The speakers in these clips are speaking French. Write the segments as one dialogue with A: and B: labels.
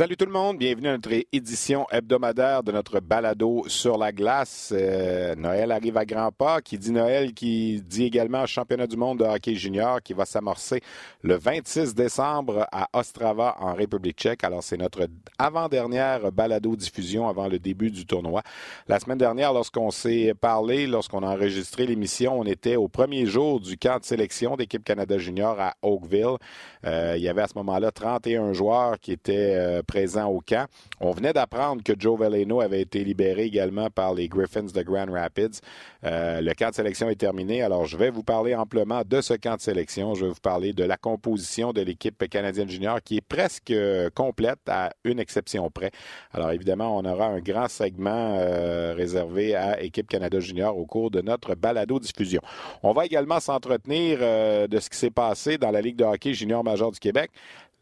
A: Salut tout le monde, bienvenue à notre édition hebdomadaire de notre balado sur la glace. Euh, Noël arrive à grands pas. Qui dit Noël, qui dit également championnat du monde de hockey junior qui va s'amorcer le 26 décembre à Ostrava en République tchèque. Alors c'est notre avant-dernière balado diffusion avant le début du tournoi. La semaine dernière, lorsqu'on s'est parlé, lorsqu'on a enregistré l'émission, on était au premier jour du camp de sélection d'équipe Canada junior à Oakville. Euh, il y avait à ce moment-là 31 joueurs qui étaient euh, présent au camp. On venait d'apprendre que Joe Veleno avait été libéré également par les Griffins de Grand Rapids. Euh, le camp de sélection est terminé, alors je vais vous parler amplement de ce camp de sélection. Je vais vous parler de la composition de l'équipe canadienne junior qui est presque euh, complète à une exception près. Alors évidemment, on aura un grand segment euh, réservé à Équipe Canada junior au cours de notre balado-diffusion. On va également s'entretenir de ce qui s'est passé dans la Ligue de hockey junior major du Québec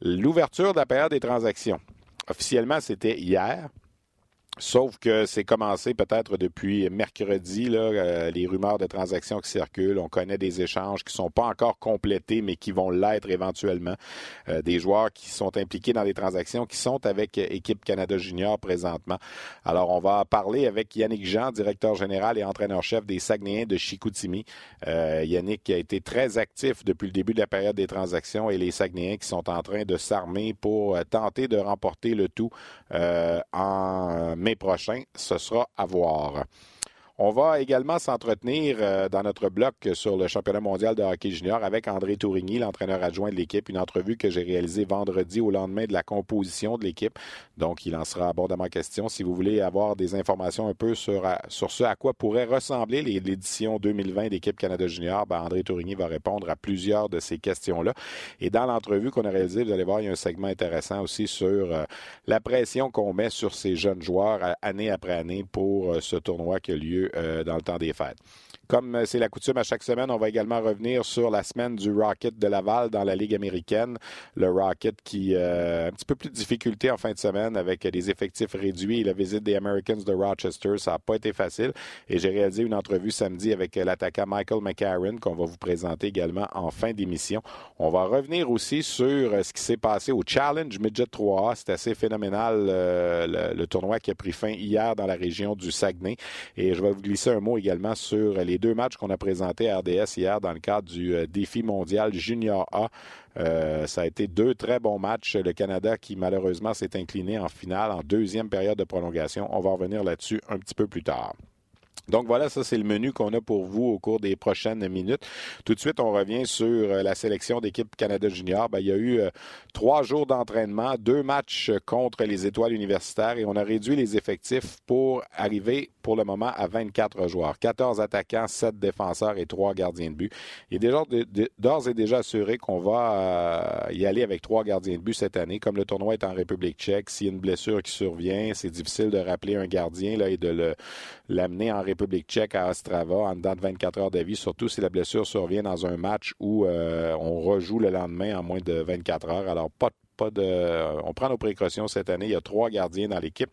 A: l'ouverture de la période des transactions. Officiellement, c'était hier. Sauf que c'est commencé peut-être depuis mercredi, là, euh, les rumeurs de transactions qui circulent. On connaît des échanges qui ne sont pas encore complétés, mais qui vont l'être éventuellement. Euh, des joueurs qui sont impliqués dans les transactions, qui sont avec Équipe Canada Junior présentement. Alors, on va parler avec Yannick Jean, directeur général et entraîneur-chef des Saguenayens de Chicoutimi. Euh, Yannick a été très actif depuis le début de la période des transactions et les Saguenayens qui sont en train de s'armer pour tenter de remporter le tout en prochain. Ce sera à voir. On va également s'entretenir euh, dans notre bloc sur le championnat mondial de hockey junior avec André Tourigny, l'entraîneur adjoint de l'équipe. Une entrevue que j'ai réalisée vendredi au lendemain de la composition de l'équipe. Donc, il en sera abondamment question. Si vous voulez avoir des informations un peu sur, sur ce à quoi pourrait ressembler l'édition 2020 d'équipe Canada junior, ben André Tourigny va répondre à plusieurs de ces questions-là. Et dans l'entrevue qu'on a réalisée, vous allez voir, il y a un segment intéressant aussi sur euh, la pression qu'on met sur ces jeunes joueurs euh, année après année pour ce tournoi qui a lieu euh, dans le temps des fêtes. Comme euh, c'est la coutume à chaque semaine, on va également revenir sur la semaine du Rocket de Laval dans la Ligue américaine. Le Rocket qui a euh, un petit peu plus de difficultés en fin de semaine avec des effectifs réduits et la visite des Americans de Rochester. Ça n'a pas été facile. Et j'ai réalisé une entrevue samedi avec l'attaquant Michael McCarron qu'on va vous présenter également en fin d'émission. On va revenir aussi sur euh, ce qui s'est passé au Challenge Midget 3A. C'est assez phénoménal le, le tournoi qui a pris fin hier dans la région du Saguenay. Et je vais vous glisser un mot également sur les deux matchs qu'on a présentés à RDS hier dans le cadre du euh, défi mondial Junior A. Euh, ça a été deux très bons matchs. Le Canada qui malheureusement s'est incliné en finale en deuxième période de prolongation. On va revenir là-dessus un petit peu plus tard. Donc voilà, ça c'est le menu qu'on a pour vous au cours des prochaines minutes. Tout de suite, on revient sur euh, la sélection d'équipe Canada Junior. Ben, il y a eu euh, trois jours d'entraînement, deux matchs contre les étoiles universitaires et on a réduit les effectifs pour arriver pour le moment à 24 joueurs. 14 attaquants, 7 défenseurs et 3 gardiens de but. Il est déjà d'ores et déjà assuré qu'on va euh, y aller avec trois gardiens de but cette année. Comme le tournoi est en République tchèque, s'il y a une blessure qui survient, c'est difficile de rappeler un gardien là, et de l'amener en République République tchèque à Ostrava en dedans de 24 heures d'avis, surtout si la blessure survient dans un match où euh, on rejoue le lendemain en moins de 24 heures. Alors, pas de. On prend nos précautions cette année. Il y a trois gardiens dans l'équipe.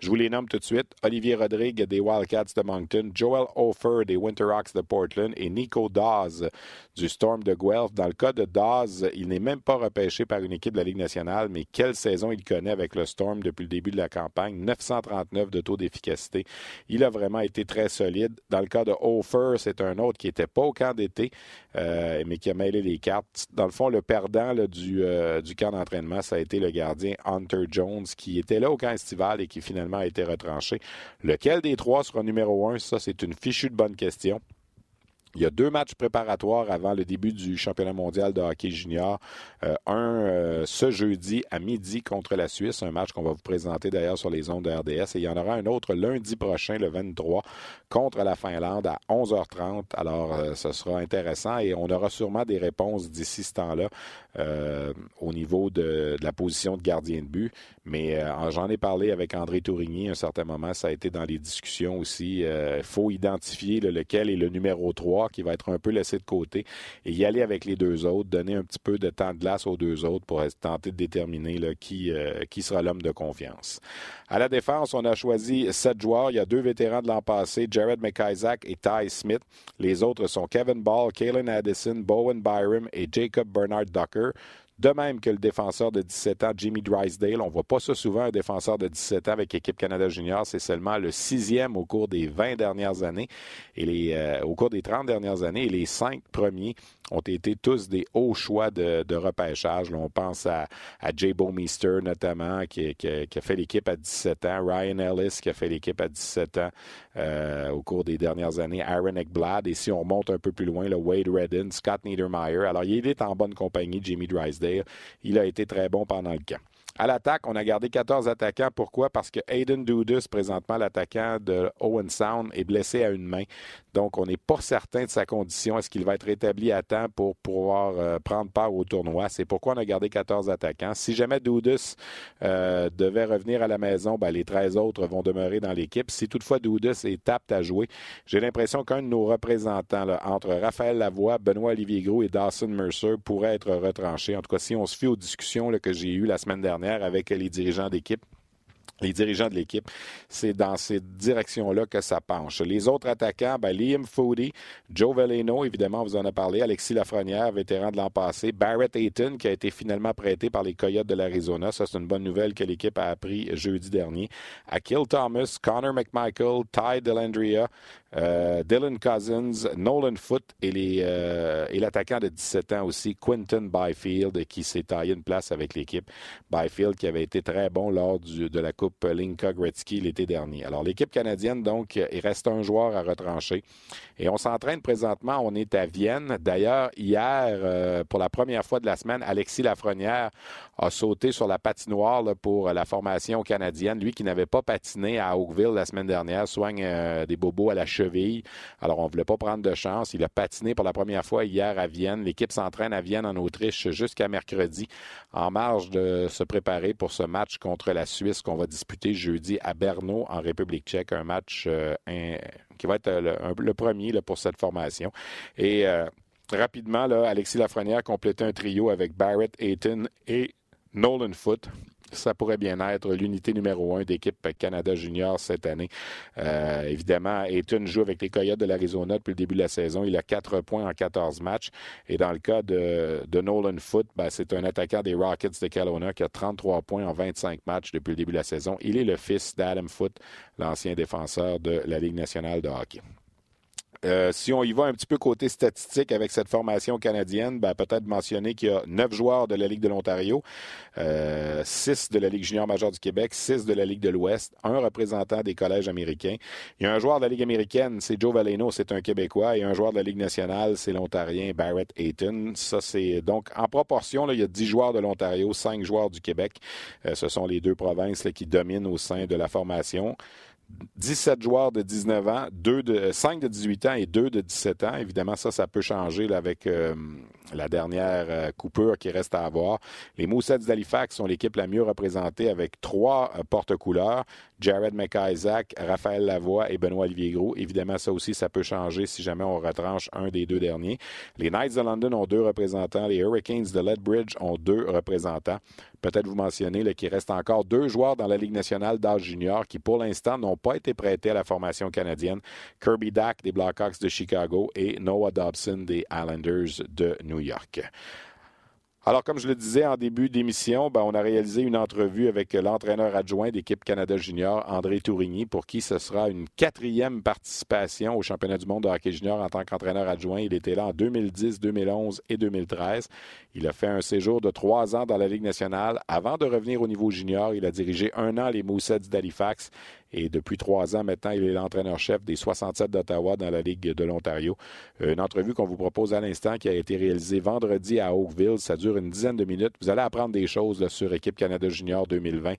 A: Je vous les nomme tout de suite. Olivier Rodrigue des Wildcats de Moncton, Joel Ofer des Winterhawks de Portland et Nico Dawes du Storm de Guelph. Dans le cas de Dawes, il n'est même pas repêché par une équipe de la Ligue nationale, mais quelle saison il connaît avec le Storm depuis le début de la campagne. 939 de taux d'efficacité. Il a vraiment été très solide. Dans le cas de Ofer, c'est un autre qui n'était pas au camp d'été, euh, mais qui a mêlé les cartes. Dans le fond, le perdant du, euh, du camp d'entraînement, ça a été le gardien Hunter Jones, qui était là au camp estival et qui finalement a été retranché. Lequel des trois sera numéro un? Ça, c'est une fichue de bonne question. Il y a deux matchs préparatoires avant le début du championnat mondial de hockey junior. Euh, un euh, ce jeudi à midi contre la Suisse, un match qu'on va vous présenter d'ailleurs sur les ondes de RDS. Et il y en aura un autre lundi prochain, le 23, contre la Finlande à 11h30. Alors, euh, ce sera intéressant et on aura sûrement des réponses d'ici ce temps-là au niveau de, la position de gardien de but. Mais j'en ai parlé avec André Tourigny à un certain moment. Ça a été dans les discussions aussi. Il faut identifier lequel est le numéro 3 qui va être un peu laissé de côté et y aller avec les deux autres, donner un petit peu de temps de glace aux deux autres pour tenter de déterminer euh, qui sera l'homme de confiance. À la défense, on a choisi sept joueurs. Il y a deux vétérans de l'an passé, Jared McIsaac et Ty Smith. Les autres sont Kevin Ball, Kalen Addison, Bowen Byram et Jacob Bernard Ducker. De même que le défenseur de 17 ans, Jimmy Drysdale. On ne voit pas ça souvent, un défenseur de 17 ans avec l'équipe Canada Junior. C'est seulement le sixième au cours des 20 dernières années et les, euh, au cours des 30 dernières années. Et les cinq premiers ont été tous des hauts choix de, repêchage. on pense à, à Jay Bowmeister notamment, qui, a fait l'équipe à 17 ans, Ryan Ellis qui a fait l'équipe à 17 ans euh, au cours des dernières années, Aaron Ekblad, et si on remonte un peu plus loin, le Wade Redden, Scott Niedermeyer. Alors, il est en bonne compagnie, Jimmy Drysdale. Il a été très bon pendant le camp. À l'attaque, on a gardé 14 attaquants. Pourquoi? Parce que Aiden Dudus, présentement l'attaquant de Owen Sound, est blessé à une main. Donc, on n'est pas certain de sa condition. Est-ce qu'il va être rétabli à temps pour pouvoir euh, prendre part au tournoi? C'est pourquoi on a gardé 14 attaquants. Si jamais Dudus euh, devait revenir à la maison, ben, les 13 autres vont demeurer dans l'équipe. Si toutefois Dudus est apte à jouer, j'ai l'impression qu'un de nos représentants, entre Raphaël Lavoie, Benoît Olivier Gros et Dawson Mercer, pourrait être retranché. En tout cas, si on se fie aux discussions que j'ai eues la semaine dernière, avec les dirigeants d'équipe les dirigeants de l'équipe. C'est dans cette direction-là que ça penche. Les autres attaquants, ben, Liam Foodie, Joe Veleno, évidemment, vous en a parlé, Alexis Lafrenière, vétéran de l'an passé, Barrett Ayton, qui a été finalement prêté par les Coyotes de l'Arizona. Ça, c'est une bonne nouvelle que l'équipe a appris jeudi dernier. Akil Thomas, Connor McMichael, Ty Delandria, euh, Dylan Cousins, Nolan Foote euh, et, l'attaquant de 17 ans aussi, Quinton Byfield, qui s'est taillé une place avec l'équipe. Byfield qui avait été très bon lors de la Coupe Linka Gretzky l'été dernier. Alors, l'équipe canadienne, donc, il reste un joueur à retrancher. Et on s'entraîne présentement, on est à Vienne. D'ailleurs, hier, euh, pour la première fois de la semaine, Alexis Lafrenière a sauté sur la patinoire pour la formation canadienne. Lui qui n'avait pas patiné à Oakville la semaine dernière, soigne des bobos à la Alors, on ne voulait pas prendre de chance. Il a patiné pour la première fois hier à Vienne. L'équipe s'entraîne à Vienne, en Autriche, jusqu'à mercredi, en marge de se préparer pour ce match contre la Suisse qu'on va disputer jeudi à Berno, en République tchèque. Un match euh, qui va être le, premier pour cette formation. Et euh, rapidement, Alexis Lafrenière complétait un trio avec Barrett Ayton et Nolan Foote ça pourrait bien être l'unité numéro un d'équipe Canada Junior cette année. Euh, évidemment, Ayton joue avec les Coyotes de l'Arizona depuis le début de la saison. Il a quatre points en 14 matchs. Et dans le cas de, Nolan Foote, ben, c'est un attaquant des Rockets de Kelowna qui a 33 points en 25 matchs depuis le début de la saison. Il est le fils d'Adam Foote, l'ancien défenseur de la Ligue nationale de hockey. Euh, si on y va un petit peu côté statistique avec cette formation canadienne, ben, peut-être mentionner qu'il y a neuf joueurs de la Ligue de l'Ontario, euh, six de la Ligue junior majeure du Québec, six de la Ligue de l'Ouest, un représentant des collèges américains. Il y a un joueur de la Ligue américaine, c'est Joe Valeno, c'est un Québécois, et un joueur de la Ligue nationale, c'est l'Ontarien Barrett Ayton. Ça, c'est donc en proportion, là, il y a dix joueurs de l'Ontario, cinq joueurs du Québec. Euh, ce sont les deux provinces qui dominent au sein de la formation. 17 joueurs de 19 ans, 2 de, 5 de 18 ans et 2 de 17 ans. Évidemment, ça, ça peut changer avec euh, la dernière euh, coupure qui reste à avoir. Les Moussets d'Halifax sont l'équipe la mieux représentée avec trois euh, porte-couleurs. Jared McIsaac, Raphaël Lavoie et Benoît Olivier Gros. Évidemment, ça aussi, ça peut changer si jamais on retranche un des deux derniers. Les Knights de London ont deux représentants. Les Hurricanes de Lethbridge ont deux représentants. Peut-être vous mentionner qu'il reste encore deux joueurs dans la Ligue nationale d'âge junior qui, pour l'instant, n'ont pas été prêtés à la formation canadienne. Kirby Dack des Blackhawks de Chicago et Noah Dobson des Islanders de New York. Alors, comme je le disais en début d'émission, ben, on a réalisé une entrevue avec l'entraîneur adjoint d'équipe Canada Junior, André Tourigny, pour qui ce sera une quatrième participation au championnat du monde de hockey junior en tant qu'entraîneur adjoint. Il était là en 2010, 2011 et 2013. Il a fait un séjour de trois ans dans la Ligue nationale. Avant de revenir au niveau junior, il a dirigé un an les Moussets d'Halifax Et depuis trois ans maintenant, il est l'entraîneur-chef des 67 d'Ottawa dans la Ligue de l'Ontario. Une entrevue qu'on vous propose à l'instant qui a été réalisée vendredi à Oakville. Ça dure une dizaine de minutes. Vous allez apprendre des choses sur Équipe Canada Junior 2020.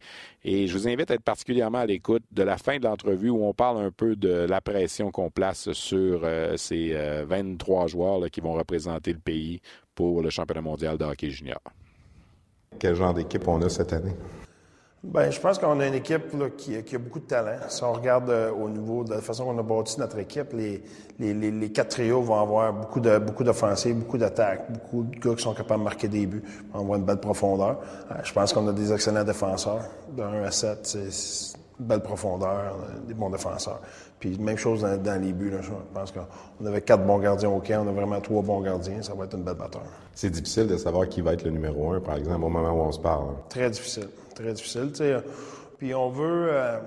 A: Et je vous invite à être particulièrement à l'écoute de la fin de l'entrevue où on parle un peu de la pression qu'on place sur euh, ces 23 euh, joueurs qui vont représenter le pays pour le championnat mondial de hockey junior.
B: Quel genre d'équipe on a cette année?
C: Bien, je pense qu'on a une équipe qui, a beaucoup de talent. Si on regarde euh, au niveau de la façon qu'on a bâti notre équipe, les, les, quatre trios vont avoir beaucoup de beaucoup d'offensives, beaucoup d'attaques, beaucoup de gars qui sont capables de marquer des buts, vont avoir une belle profondeur. Euh, je pense qu'on a des excellents défenseurs. De 1 à 7, c'est belle profondeur, euh, des bons défenseurs. Puis même chose dans, les buts. je pense qu'on avait quatre bons gardiens au camp, on a vraiment trois bons gardiens. Ça va être une belle batteur.
B: C'est difficile de savoir qui va être le numéro un, par exemple, au moment où on se parle.
C: Très difficile. Très difficile. Puis on veut. Euh,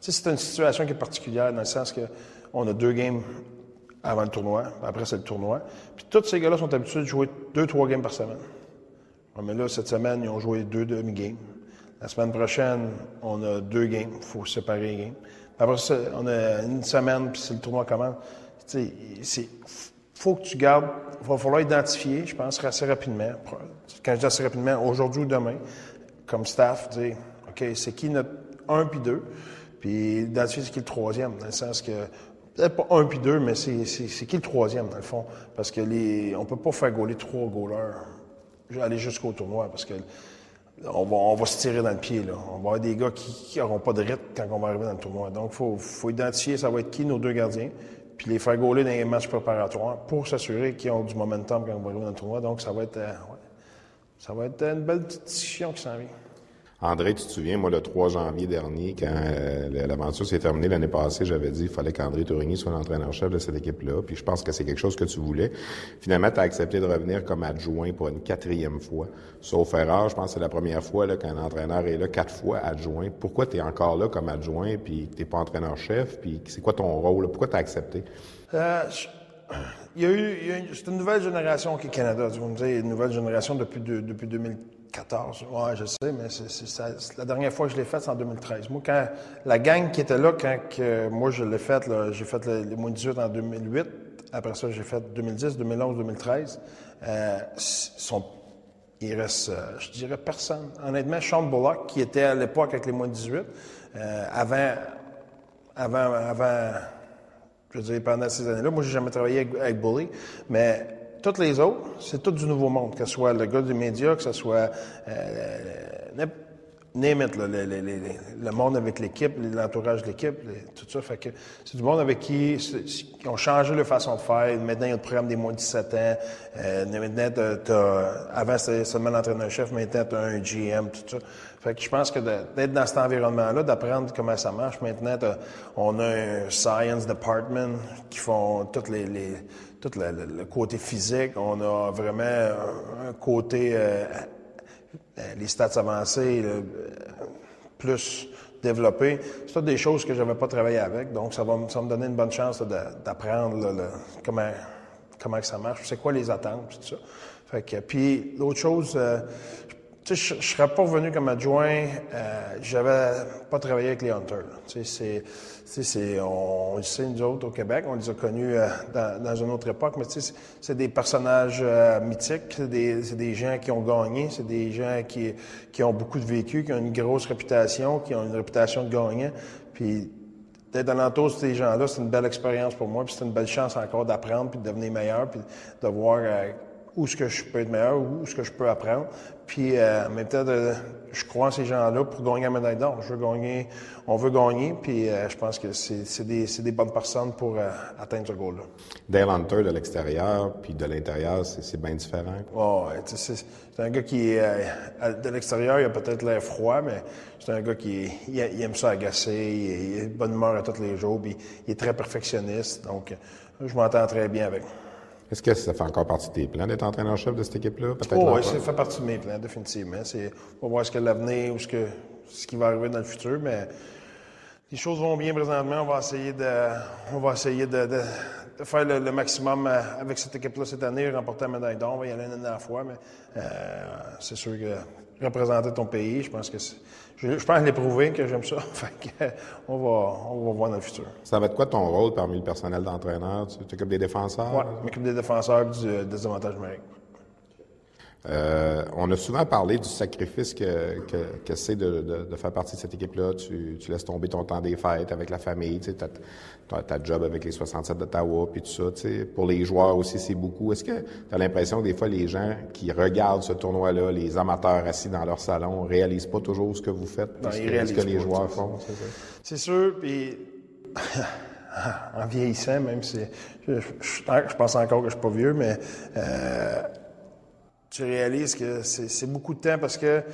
C: c'est une situation qui est particulière dans le sens que on a deux games avant le tournoi. Après, c'est le tournoi. Puis tous ces gars-là sont habitués de jouer deux, trois games par semaine. Mais là, cette semaine, ils ont joué deux demi-games. La semaine prochaine, on a deux games. Il faut séparer les games. Après ça, on a une semaine, puis c'est le tournoi commence. Il faut que tu gardes, il va falloir identifier, je pense, assez rapidement. Quand je dis assez rapidement, aujourd'hui ou demain, comme staff, dire, OK, c'est qui notre un puis deux, puis identifier c'est qui le troisième, dans le sens que, peut-être pas un puis deux, mais c'est, qui le troisième, dans le fond? Parce que les, on peut pas faire gauler trois goalers, aller jusqu'au tournoi, parce que on va, se tirer dans le pied. Là. On va avoir des gars qui n'auront pas de rythme quand on va arriver dans le tournoi. Donc, il faut, identifier ça va être qui nos deux gardiens, puis les faire gauler dans les matchs préparatoires pour s'assurer qu'ils ont du momentum quand on va arriver dans le tournoi. Donc, ça va être, euh, ça va être une belle petite discussion qui s'en vient.
B: André, tu te souviens, moi, le 3 janvier dernier, quand euh, l'aventure s'est terminée l'année passée, j'avais dit qu'il fallait qu'André Tourigny soit l'entraîneur-chef de cette équipe-là. Puis je pense que c'est quelque chose que tu voulais. Finalement, tu as accepté de revenir comme adjoint pour une quatrième fois. Sauf erreur, je pense que c'est la première fois qu'un entraîneur est là quatre fois adjoint. Pourquoi tu es encore là comme adjoint puis tu n'es pas entraîneur-chef? Puis c'est quoi ton rôle? Pourquoi tu as accepté?
C: Euh, il y a eu, c'est une nouvelle génération qui est Canada. Vous me dites, une nouvelle génération depuis, depuis 2014. Oui, je sais, mais c'est, la dernière fois que je l'ai faite, c'est en 2013. Moi, quand la gang qui était là, quand moi je l'ai faite, j'ai fait les moins 18 en 2008. Après ça, j'ai fait 2010, 2011, 2013. Euh, sont, il reste, euh, je dirais, personne. Honnêtement, Sean Bullock, qui était à l'époque avec les moins 18, euh, avant, avant, avant je veux dire, pendant ces années-là. Moi, j'ai jamais travaillé avec, Bully, mais toutes les autres, c'est tout du nouveau monde, que ce soit le gars du média, que ce soit euh, name le, monde avec l'équipe, l'entourage de l'équipe, tout ça. Fait que c'est du monde avec qui, qui ont changé leur façon de faire. Maintenant, il y a le programme des moins de 17 ans. Euh, maintenant, avant, c'était seulement l'entraîneur-chef, maintenant, tu as un GM, tout ça. Fait que je pense que d'être dans cet environnement-là, d'apprendre comment ça marche. Maintenant, on a un science department qui font toutes tout le, côté physique. On a vraiment un, côté euh, euh, les stats avancées euh, plus développé. C'est des choses que je n'avais pas travaillé avec. Donc, ça va, ça me donner une bonne chance d'apprendre comment, comment ça marche, c'est quoi les attentes, tout ça. Fait que, puis l'autre chose, je, ne serais pas revenu comme adjoint, euh, j'avais pas travaillé avec les Hunters. Tu sais, c'est, on, le sait, nous autres, au Québec, on les a connus euh, dans, une autre époque, mais c'est des personnages euh, mythiques, c'est des, des, gens qui ont gagné, c'est des gens qui, qui ont beaucoup de vécu, qui ont une grosse réputation, qui ont une réputation de gagnant. Puis, d'être dans l'entour de ces gens-là, c'est une belle expérience pour moi, puis c'est une belle chance encore d'apprendre, puis de devenir meilleur, puis de voir euh, où est-ce que je peux être meilleur, où est-ce que je peux apprendre. Puis euh, en même temps, je crois en ces gens-là pour gagner la médaille d'or. Je veux gagner, on veut gagner, puis euh, je pense que c'est des, des, bonnes personnes pour euh, atteindre ce goal-là.
B: Dale Hunter de l'extérieur, puis de l'intérieur, c'est bien différent.
C: Oh, c'est un gars qui est de l'extérieur, il a peut-être l'air froid, mais c'est un gars qui il, aime ça agacer, il, a une bonne humeur à tous les jours, puis il est très perfectionniste, donc je m'entends très bien avec.
B: Est-ce que ça fait encore partie de tes plans d'être entraîneur-chef de cette équipe-là?
C: Oh, oui, ça fait partie de mes plans, définitivement. on va voir ce que l'avenir ou ce, que, ce qui va arriver dans le futur, mais les choses vont bien présentement. On va essayer de, on va essayer de, faire le, maximum euh, avec cette équipe-là cette année, remporter la médaille d'or. On va y aller une à la fois, mais euh, c'est sûr que représenter ton pays. Je pense que je, je, pense l'ai prouvé que j'aime ça. fait on, va, on va voir dans le futur.
B: Ça va être quoi ton rôle parmi le personnel d'entraîneur? Tu t'occupes des défenseurs?
C: Oui, je m'occupe des défenseurs et du, des avantages numériques.
B: Euh, on a souvent parlé du sacrifice que, que, que c'est de, de, de, faire partie de cette équipe-là. Tu, tu, laisses tomber ton temps des fêtes avec la famille, tu sais, ta, ta, job avec les 67 d'Ottawa, puis tout ça. Tu sais. Pour les joueurs aussi, c'est beaucoup. Est-ce que tu as l'impression que des fois, les gens qui regardent ce tournoi-là, les amateurs assis dans leur salon, réalisent pas toujours ce que vous faites,
C: non,
B: ce, que, ce que les joueurs font?
C: C'est sûr, puis... en vieillissant, même si je, je, je, pense encore que je suis pas vieux, mais euh, tu réalises que c'est beaucoup de temps parce que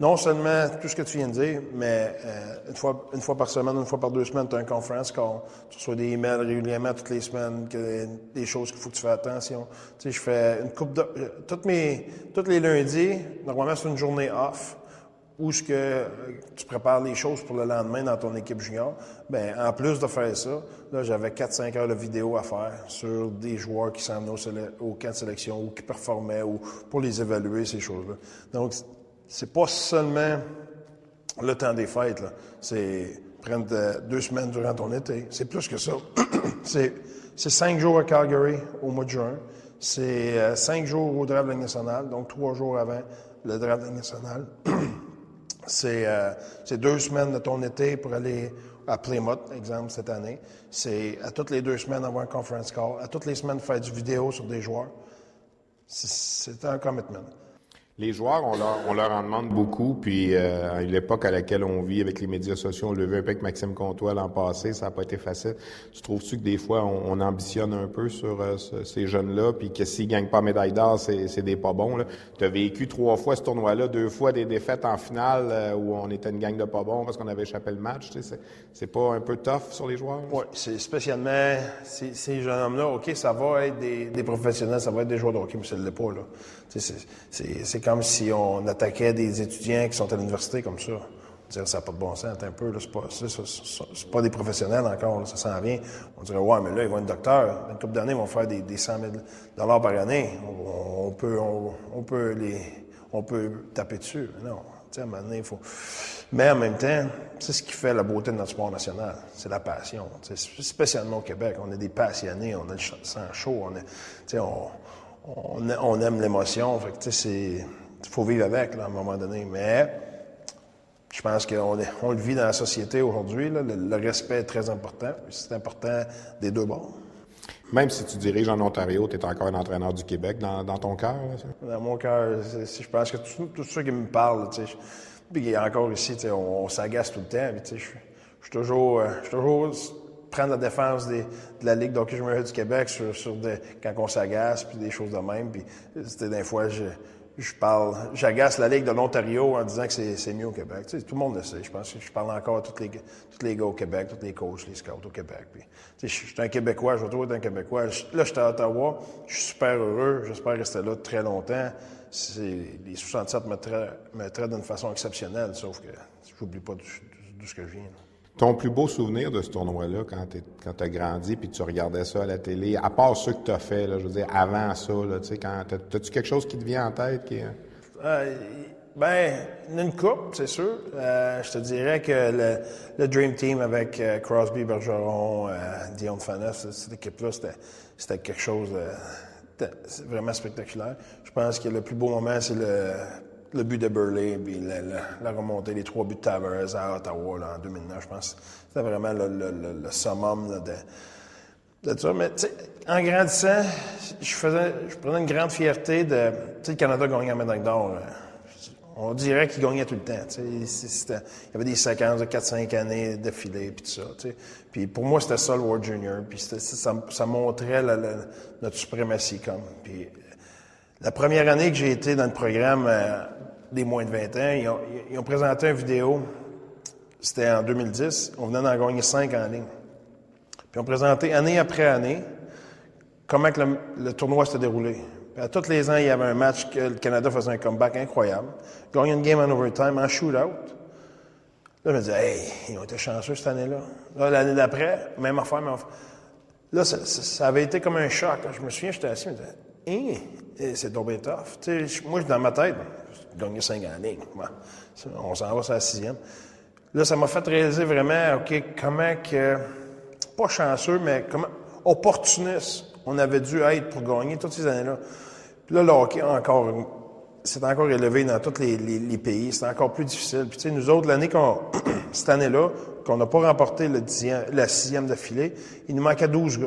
C: non seulement tout ce que tu viens de dire, mais euh, une, fois, une fois par semaine, une fois par deux semaines, tu as un conference call. Tu reçois des emails régulièrement toutes les semaines, des choses qu'il faut que tu fasses attention. Tu sais, je fais une coupe de... Euh, toutes mes, tous les lundis, normalement, c'est une journée off où ce que tu prépares les choses pour le lendemain dans ton équipe junior, ben en plus de faire ça, là j'avais 4-5 heures de vidéo à faire sur des joueurs qui s'en au, au camp de sélection ou qui performaient ou pour les évaluer ces choses-là. Donc c'est pas seulement le temps des fêtes c'est prendre deux semaines durant ton été, c'est plus que ça. c'est cinq jours à Calgary au mois de juin, c'est euh, cinq jours au draft nationale, donc trois jours avant le draft de Euh, c'est deux semaines de ton été pour aller à Plymouth, exemple, cette année. C'est à toutes les deux semaines avoir un conference call, à toutes les semaines faire du vidéo sur des joueurs. C'est un commitment.
B: Les joueurs, on leur, en demande beaucoup. Puis euh, l'époque à laquelle on vit avec les médias sociaux, on le vu un peu avec Maxime Comtois l'an passé, ça n'a pas été facile. Tu trouves-tu que des fois on, on ambitionne un peu sur euh, ces jeunes-là, puis que s'ils gagnent pas médaille d'or, c'est des pas bons. Tu as vécu trois fois ce tournoi-là, deux fois des défaites en finale euh, où on était une gang de pas bons parce qu'on avait échappé le match. C'est pas un peu tough sur les joueurs?
C: Oui, c'est spécialement ces, ces jeunes hommes-là. OK, ça va être des, des, professionnels, ça va être des joueurs de hockey, mais ne l'est pas. Là. C'est comme si on attaquait des étudiants qui sont à l'université comme ça. Dire, ça n'a pas de bon sens, un peu. C'est pas, pas des professionnels encore, là, ça s'en vient. On dirait, ouais, mais là, ils vont être docteurs. Une couple d'années, ils vont faire des, des 100 000 par année. On, on peut, on, on, peut les, on peut taper dessus. Mais non, tu sais, à un moment donné, il faut. Mais en même temps, c'est ce qui fait la beauté de notre sport national. C'est la passion. Spécialement au Québec. On est des passionnés, on a le sang chaud, on est, on, on, on aime l'émotion. Fait que, c'est, faut vivre avec, là, à un moment donné. Mais, je pense qu'on on le vit dans la société aujourd'hui. Le, le, respect est très important. C'est important des deux bords.
B: Même si tu diriges en Ontario, tu es encore un entraîneur du Québec dans, dans ton cœur?
C: Dans mon cœur, je pense que tous ceux qui me parlent, tu sais, puis encore ici, on, on s'agace tout le temps. tu sais, je, suis toujours, je suis toujours prendre la défense des, de la Ligue d'hockey junior du Québec sur, des, quand on s'agace, puis des choses de même. Puis c'était des fois, je, je parle, j'agace la Ligue de l'Ontario en disant que c'est mieux au Québec. Tu sais, tout le monde le sait. Je pense que je parle encore à tous les, tous les gars au Québec, tous les coachs, les scouts au Québec. Puis, tu sais, je, suis un Québécois, je vais un Québécois. là, j'étais à Ottawa, je suis super heureux, j'espère rester là très longtemps. Les 67 me traitent, d'une façon exceptionnelle, sauf que j'oublie pas d'où ce que je viens.
B: Ton plus beau souvenir de ce tournoi-là, quand tu as grandi puis tu regardais ça à la télé, à part ceux que tu as fait, je veux dire, avant ça, tu sais, quand, as-tu quelque chose qui te vient en tête? Qui...
C: Euh, ben, une coupe, c'est sûr. Euh, je te dirais que le, Dream Team avec euh, Crosby, Bergeron, Dion Faneuf, cette équipe-là, c'était quelque chose de vraiment spectaculaire. Je pense que le plus beau moment, c'est le le but de Burley, puis la, remontée, les trois buts de Tavares à Ottawa en 2009, je pense. C'était vraiment le, summum de, de ça. Mais en grandissant, je prenais une grande fierté de, tu sais, le Canada gagnait la médaille d'or. On dirait qu'il gagnait tout le temps. Il y avait des séquences de 4-5 années d'affilée, puis tout ça. Puis pour moi, c'était ça le World Junior. Puis ça, montrait notre suprématie comme. Puis la première année que j'ai été dans le programme euh, des moins de 20 ans, ils ont, présenté une vidéo. C'était en 2010. On venait d'en gagner cinq en ligne. Puis on présenté année après année comment que le, tournoi s'était déroulé. Puis à tous les ans, il y avait un match que le Canada faisait un comeback incroyable. Gagné une game en overtime, en shootout. Là, je me disais, hey, ils ont été chanceux cette année-là. Là, l'année d'après, même affaire, même affaire. Là, ça, ça, avait été comme un choc. Je me souviens, j'étais assis, je me disais, hein, c'est tombé tough. moi, dans ma tête, j'ai gagné cinq années. On s'en va sur la sixième. Là, ça m'a fait réaliser vraiment, OK, comment que, pas chanceux, mais comment, opportuniste, on avait dû être pour gagner toutes ces années-là. Puis là, le hockey, encore, c'est encore élevé dans tous les, pays. C'est encore plus difficile. Puis, tu sais, nous autres, l'année qu'on, cette année-là, qu'on n'a pas remporté la sixième d'affilée, il nous manquait 12 gars.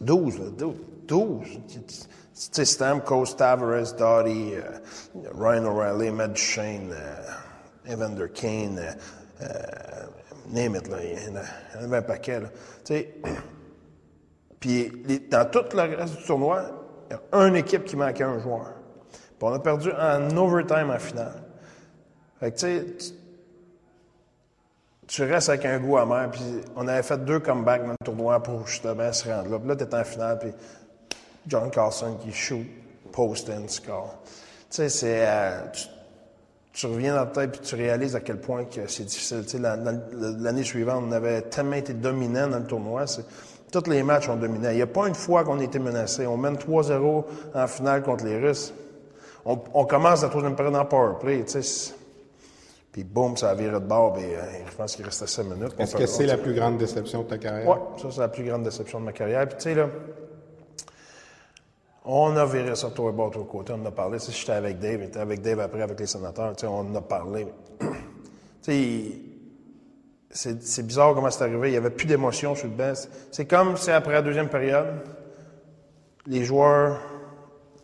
C: 12, là, 12. 12. Stamkos, Tavares, euh, Ryan O'Reilly, Matt Duchesne, euh, Evander Kane, euh, euh, name it, là, il y en avait un paquet. Puis dans tout le reste du tournoi, il y a une équipe qui manquait un joueur. Puis on a perdu en overtime en finale. Fait que tu sais, tu restes avec un goût amer. Puis on avait fait deux comebacks dans le tournoi pour justement se rendre là. Puis là, tu en finale, puis John Carlson qui shoot, post and score. Tu sais, c'est. Euh, tu, reviens dans ta tête puis tu réalises à quel point que c'est difficile. Tu sais, l'année suivante, on avait tellement été dominant dans le tournoi. Tous les matchs ont dominé. Il n'y a pas une fois qu'on a été menacé. On mène 3-0 en finale contre les Russes. On, commence la troisième période en power play. Tu sais, puis boum, ça a viré de bord. Et, euh, je pense qu'il restait 5 minutes.
B: Est-ce que c'est la plus grande déception de ta carrière?
C: Oui, ça, c'est la plus grande déception de ma carrière. Puis tu sais, là, on a viré ça tout bord, tout côté. On en a parlé. Si j'étais avec Dave, j'étais avec Dave après avec les sénateurs. On en a parlé. c'est bizarre comment c'est arrivé. Il n'y avait plus d'émotion sur le banc. C'est comme si après la deuxième période, les joueurs,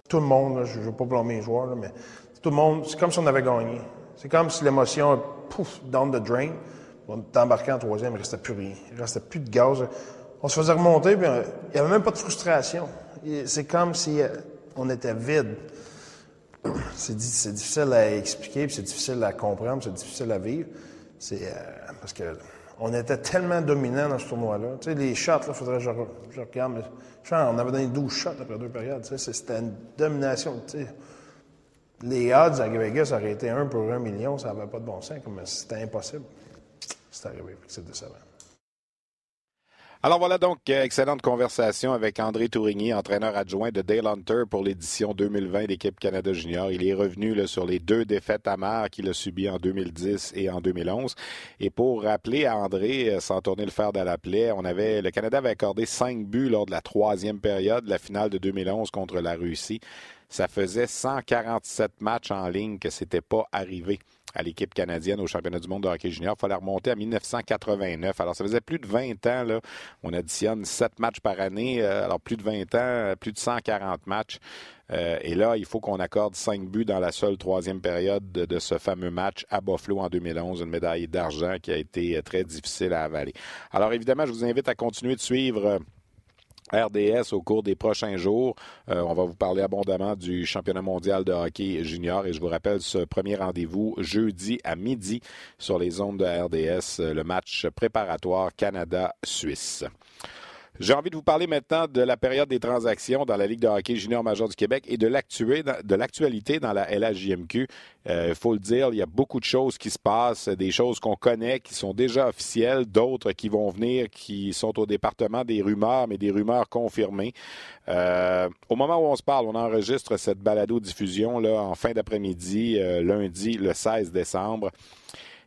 C: tout le monde, je ne veux pas blâmer les joueurs, mais tout le monde, c'est comme si on avait gagné. C'est comme si l'émotion, pouf, down the drain. On embarqué en troisième, il ne restait plus rien. Il ne restait plus de gaz. On se faisait remonter, puis euh, il n'y avait même pas de frustration. C'est comme si euh, on était vide. C'est difficile à expliquer, c'est difficile à comprendre, c'est difficile à vivre. C'est euh, parce que on était tellement dominant dans ce tournoi-là. Tu sais, les shots, là, faudrait que je, regarde, on avait donné 12 shots après deux périodes. C'était une domination. Les odds à Vegas auraient été un pour un million, ça n'avait pas de bon sens, mais c'était impossible. C'est arrivé, c'est décevant.
A: Alors voilà donc, euh, excellente conversation avec André Tourigny, entraîneur adjoint de Dale Hunter pour l'édition 2020 d'équipe Canada Junior. Il est revenu sur les deux défaites amères qu'il a subies en 2010 et en 2011. Et pour rappeler à André, euh, sans tourner le fer de la plaie, on avait, le Canada avait accordé cinq buts lors de la troisième période de la finale de 2011 contre la Russie. Ça faisait 147 matchs en ligne que c'était pas arrivé à l'équipe canadienne au championnat du monde de hockey junior. Il fallait remonter à 1989. Alors, ça faisait plus de 20 ans. Là. On additionne 7 matchs par année. Euh, alors, plus de 20 ans, plus de 140 matchs. Euh, et là, il faut qu'on accorde 5 buts dans la seule troisième période de, de, ce fameux match à Buffalo en 2011, une médaille d'argent qui a été très difficile à avaler. Alors évidemment, je vous invite à continuer de suivre RDS au cours des prochains jours. Euh, on va vous parler abondamment du championnat mondial de hockey junior et je vous rappelle ce premier rendez-vous jeudi à midi sur les ondes de RDS, le match préparatoire Canada-Suisse. J'ai envie de vous parler maintenant de la période des transactions dans la Ligue de hockey junior major du Québec et de l'actualité dans la LHJMQ. Il euh, faut le dire, il y a beaucoup de choses qui se passent, des choses qu'on connaît, qui sont déjà officielles, d'autres qui vont venir, qui sont au département des rumeurs, mais des rumeurs confirmées. Euh, au moment où on se parle, on enregistre cette balado-diffusion en fin d'après-midi, euh, lundi, le 16 décembre.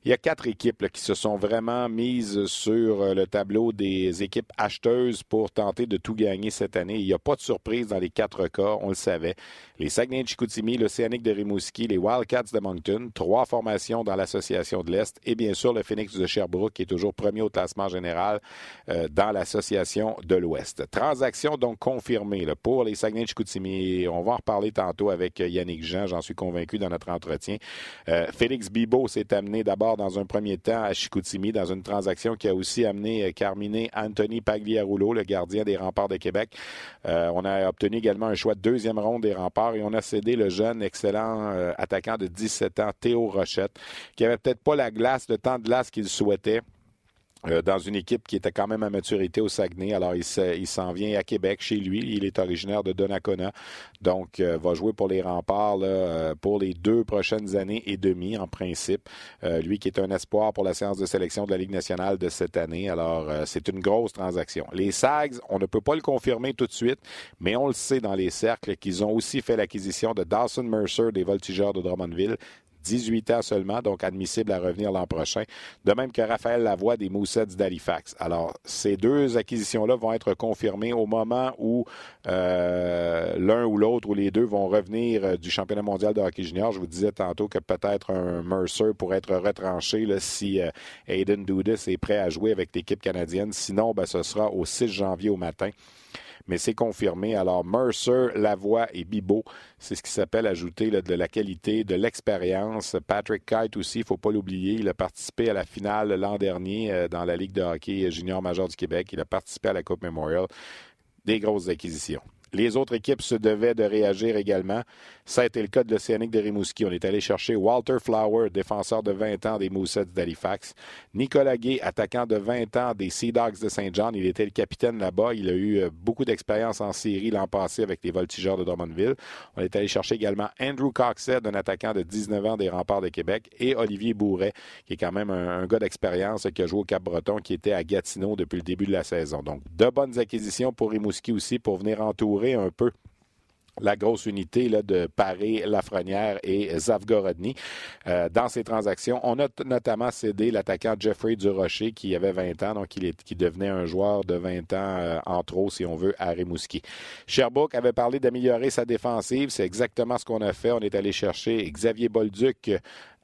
A: Il y a quatre équipes qui se sont vraiment mises sur euh, le tableau des équipes acheteuses pour tenter de tout gagner cette année. Il n'y a pas de surprise dans les quatre cas, on le savait. Les Saguenay de Chicoutimi, l'Océanique de Rimouski, les Wildcats de Moncton, trois formations dans l'Association de l'Est et bien sûr le Phoenix de Sherbrooke qui est toujours premier au classement général euh, dans l'Association de l'Ouest. Transaction donc confirmée pour les Saguenay de Chicoutimi. On va en reparler tantôt avec Yannick Jean, j'en suis convaincu dans notre entretien. Euh, Félix Bibo s'est amené d'abord dans un premier temps à Chicoutimi dans une transaction qui a aussi amené euh, Carminé Anthony Pagliarulo, le gardien des remparts de Québec. Euh, on a obtenu également un choix de deuxième ronde des remparts et on a cédé le jeune excellent euh, attaquant de 17 ans, Théo Rochette, qui avait peut-être pas la glace, le temps de glace qu'il souhaitait euh, dans une équipe qui était quand même à maturité au Saguenay. Alors, il, s'en vient à Québec, chez lui. Il est originaire de Donnacona. Donc, euh, va jouer pour les remparts euh, pour les deux prochaines années et demie, en principe. lui qui est un espoir pour la séance de sélection de la Ligue nationale de cette année. Alors, c'est une grosse transaction. Les Sags, on ne peut pas le confirmer tout de suite, mais on le sait dans les cercles qu'ils ont aussi fait l'acquisition de Dawson Mercer des Voltigeurs de Drummondville. 18 ans seulement, donc admissible à revenir l'an prochain. De même que Raphaël Lavoie des Moussets d'Halifax. Alors, ces deux acquisitions-là vont être confirmées au moment où euh, l'un ou l'autre ou les deux vont revenir euh, du championnat mondial de hockey junior. Je vous disais tantôt que peut-être un Mercer pourrait être retranché si euh, Aiden Dudis est prêt à jouer avec l'équipe canadienne. Sinon, ben, ce sera au 6 janvier au matin mais c'est confirmé. Alors, Mercer, Lavoie et Bibo, c'est ce qui s'appelle ajouter de la qualité, de l'expérience. Patrick Kite aussi, il ne faut pas l'oublier. Il a participé à la finale l'an dernier euh, dans la Ligue de hockey junior major du Québec. Il a participé à la Coupe Memorial. Des grosses acquisitions. Les autres équipes se devaient de réagir également. Ça a été le cas de l'Océanique de Rimouski. On est allé chercher Walter Flower, défenseur de 20 ans des Moussets d'Halifax. Nicolas Gay, attaquant de 20 ans des Sea Dogs de Saint John. Il était le capitaine là-bas. Il a eu euh, beaucoup d'expérience en série l'an passé avec les Voltigeurs de Drummondville. On est allé chercher également Andrew Coxhead, un attaquant de 19 ans des Remparts de Québec, et Olivier Bourret, qui est quand même un, un gars d'expérience qui a joué au Cap-Breton, qui était à Gatineau depuis le début de la saison. Donc, de bonnes acquisitions pour Rimouski aussi pour venir entourer un peu la grosse unité là, de Paré, Lafrenière et Zavgorodny. Euh, dans ces transactions, on a notamment cédé l'attaquant Jeffrey Durocher qui avait 20 ans, donc il qui devenait un joueur de 20 ans euh, en trop, si on veut, à Rimouski. Sherbrooke avait parlé d'améliorer sa défensive. C'est exactement ce qu'on a fait. On est allé chercher Xavier Bolduc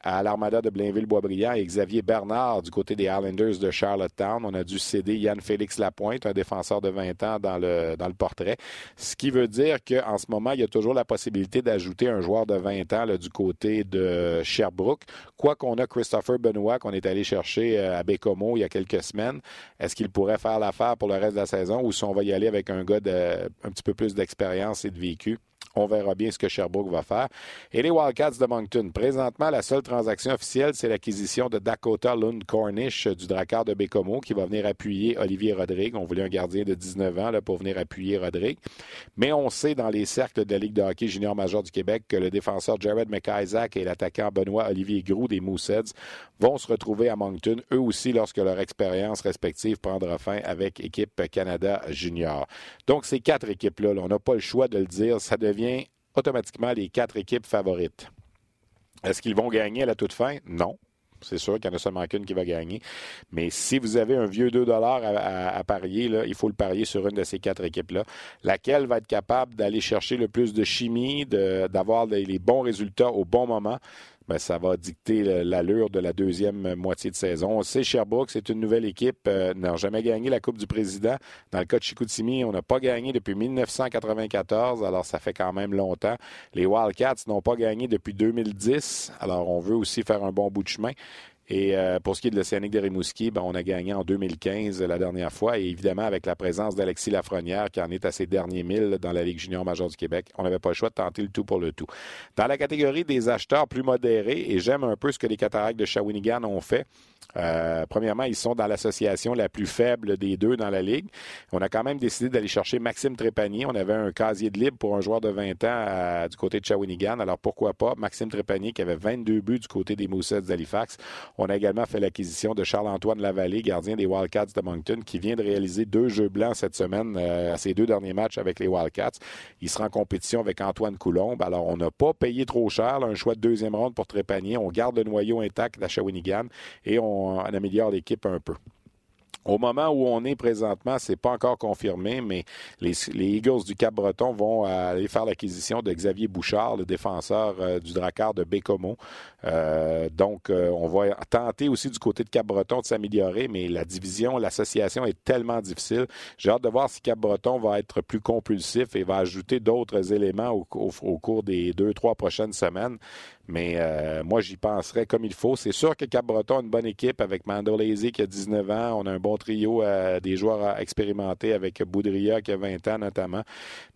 A: à l'Armada de Blainville-Boisbriand et Xavier Bernard du côté des Islanders de Charlottetown. On a dû céder Yann-Félix Lapointe, un défenseur de 20 ans dans le, dans le portrait. Ce qui veut dire qu'en ce moment, il y a toujours la possibilité d'ajouter un joueur de 20 ans du côté de Sherbrooke. Quoi qu'on a Christopher Benoit qu'on est allé chercher euh, à Bécomo il y a quelques semaines, est-ce qu'il pourrait faire l'affaire pour le reste de la saison ou si on va y aller avec un gars de un petit peu plus d'expérience et de vécu? On verra bien ce que Sherbrooke va faire. Et les Wildcats de Moncton. Présentement, la seule transaction officielle, c'est l'acquisition de Dakota Lund Cornish du Drakkar de Bécomo qui va venir appuyer Olivier Rodrigue. On voulait un gardien de 19 ans là, pour venir appuyer Rodrigue. Mais on sait dans les cercles de la Ligue de hockey junior major du Québec que le défenseur Jared McIsaac et l'attaquant Benoît Olivier Groux des Mooseheads vont se retrouver à Moncton, eux aussi, lorsque leur expérience respective prendra fin avec équipe Canada junior. Donc, ces quatre équipes-là, on n'a pas le choix de le dire, ça devient automatiquement les quatre équipes favorites. Est-ce qu'ils vont gagner à la toute fin? Non. C'est sûr qu'il n'y en a seulement qu'une qui va gagner. Mais si vous avez un vieux 2 à, à, parier, il faut le parier sur une de ces quatre équipes-là. Laquelle va être capable d'aller chercher le plus de chimie, d'avoir les bons résultats au bon moment? Ben, ça va dicter l'allure de la deuxième moitié de saison. On sait, Sherbrooke, c'est une nouvelle équipe, euh, n'a jamais gagné la Coupe du Président. Dans le cas de Chicoutimi, on n'a pas gagné depuis 1994, alors ça fait quand même longtemps. Les Wildcats n'ont pas gagné depuis 2010, alors on veut aussi faire un bon bout de chemin. Et euh, pour ce qui est de l'Océanique de Rimouski, ben, on a gagné en 2015 la dernière fois. Et évidemment, avec la présence d'Alexis Lafrenière, qui en est à ses derniers milles dans la Ligue junior majeure du Québec, on n'avait pas le choix de tenter le tout pour le tout. Dans la catégorie des acheteurs plus modérés, et j'aime un peu ce que les cataractes de Shawinigan ont fait, euh, premièrement, ils sont dans l'association la plus faible des deux dans la Ligue. On a quand même décidé d'aller chercher Maxime Trépanier. On avait un casier de libre pour un joueur de 20 ans du côté de Shawinigan. Alors pourquoi pas Maxime Trépanier qui avait 22 buts du côté des Moussets d'Halifax. On a également fait l'acquisition de Charles-Antoine Lavallée, gardien des Wildcats de Moncton, qui vient de réaliser deux jeux blancs cette semaine euh, à ses deux derniers matchs avec les Wildcats. Il sera en compétition avec Antoine Coulombe. Alors on n'a pas payé trop cher, un choix de deuxième ronde pour Trépanier. On garde le noyau intact à Shawinigan et on on, améliore l'équipe un peu. Au moment où on est présentement, c'est pas encore confirmé, mais les, Eagles du Cap-Breton vont aller faire l'acquisition de Xavier Bouchard, le défenseur euh, du Drakkar de Bécomo. Euh, donc, euh, on va tenter aussi du côté de Cap-Breton de s'améliorer, mais la division, l'association est tellement difficile. J'ai hâte de voir si Cap-Breton va être plus compulsif et va ajouter d'autres éléments au, au, cours des deux, trois prochaines semaines. Mais euh, moi, j'y penserais comme il faut. C'est sûr que Cap-Breton a une bonne équipe avec Mandolazy qui a 19 ans. On a un bon trio, euh, des joueurs expérimentés avec Boudria qui a 20 ans notamment.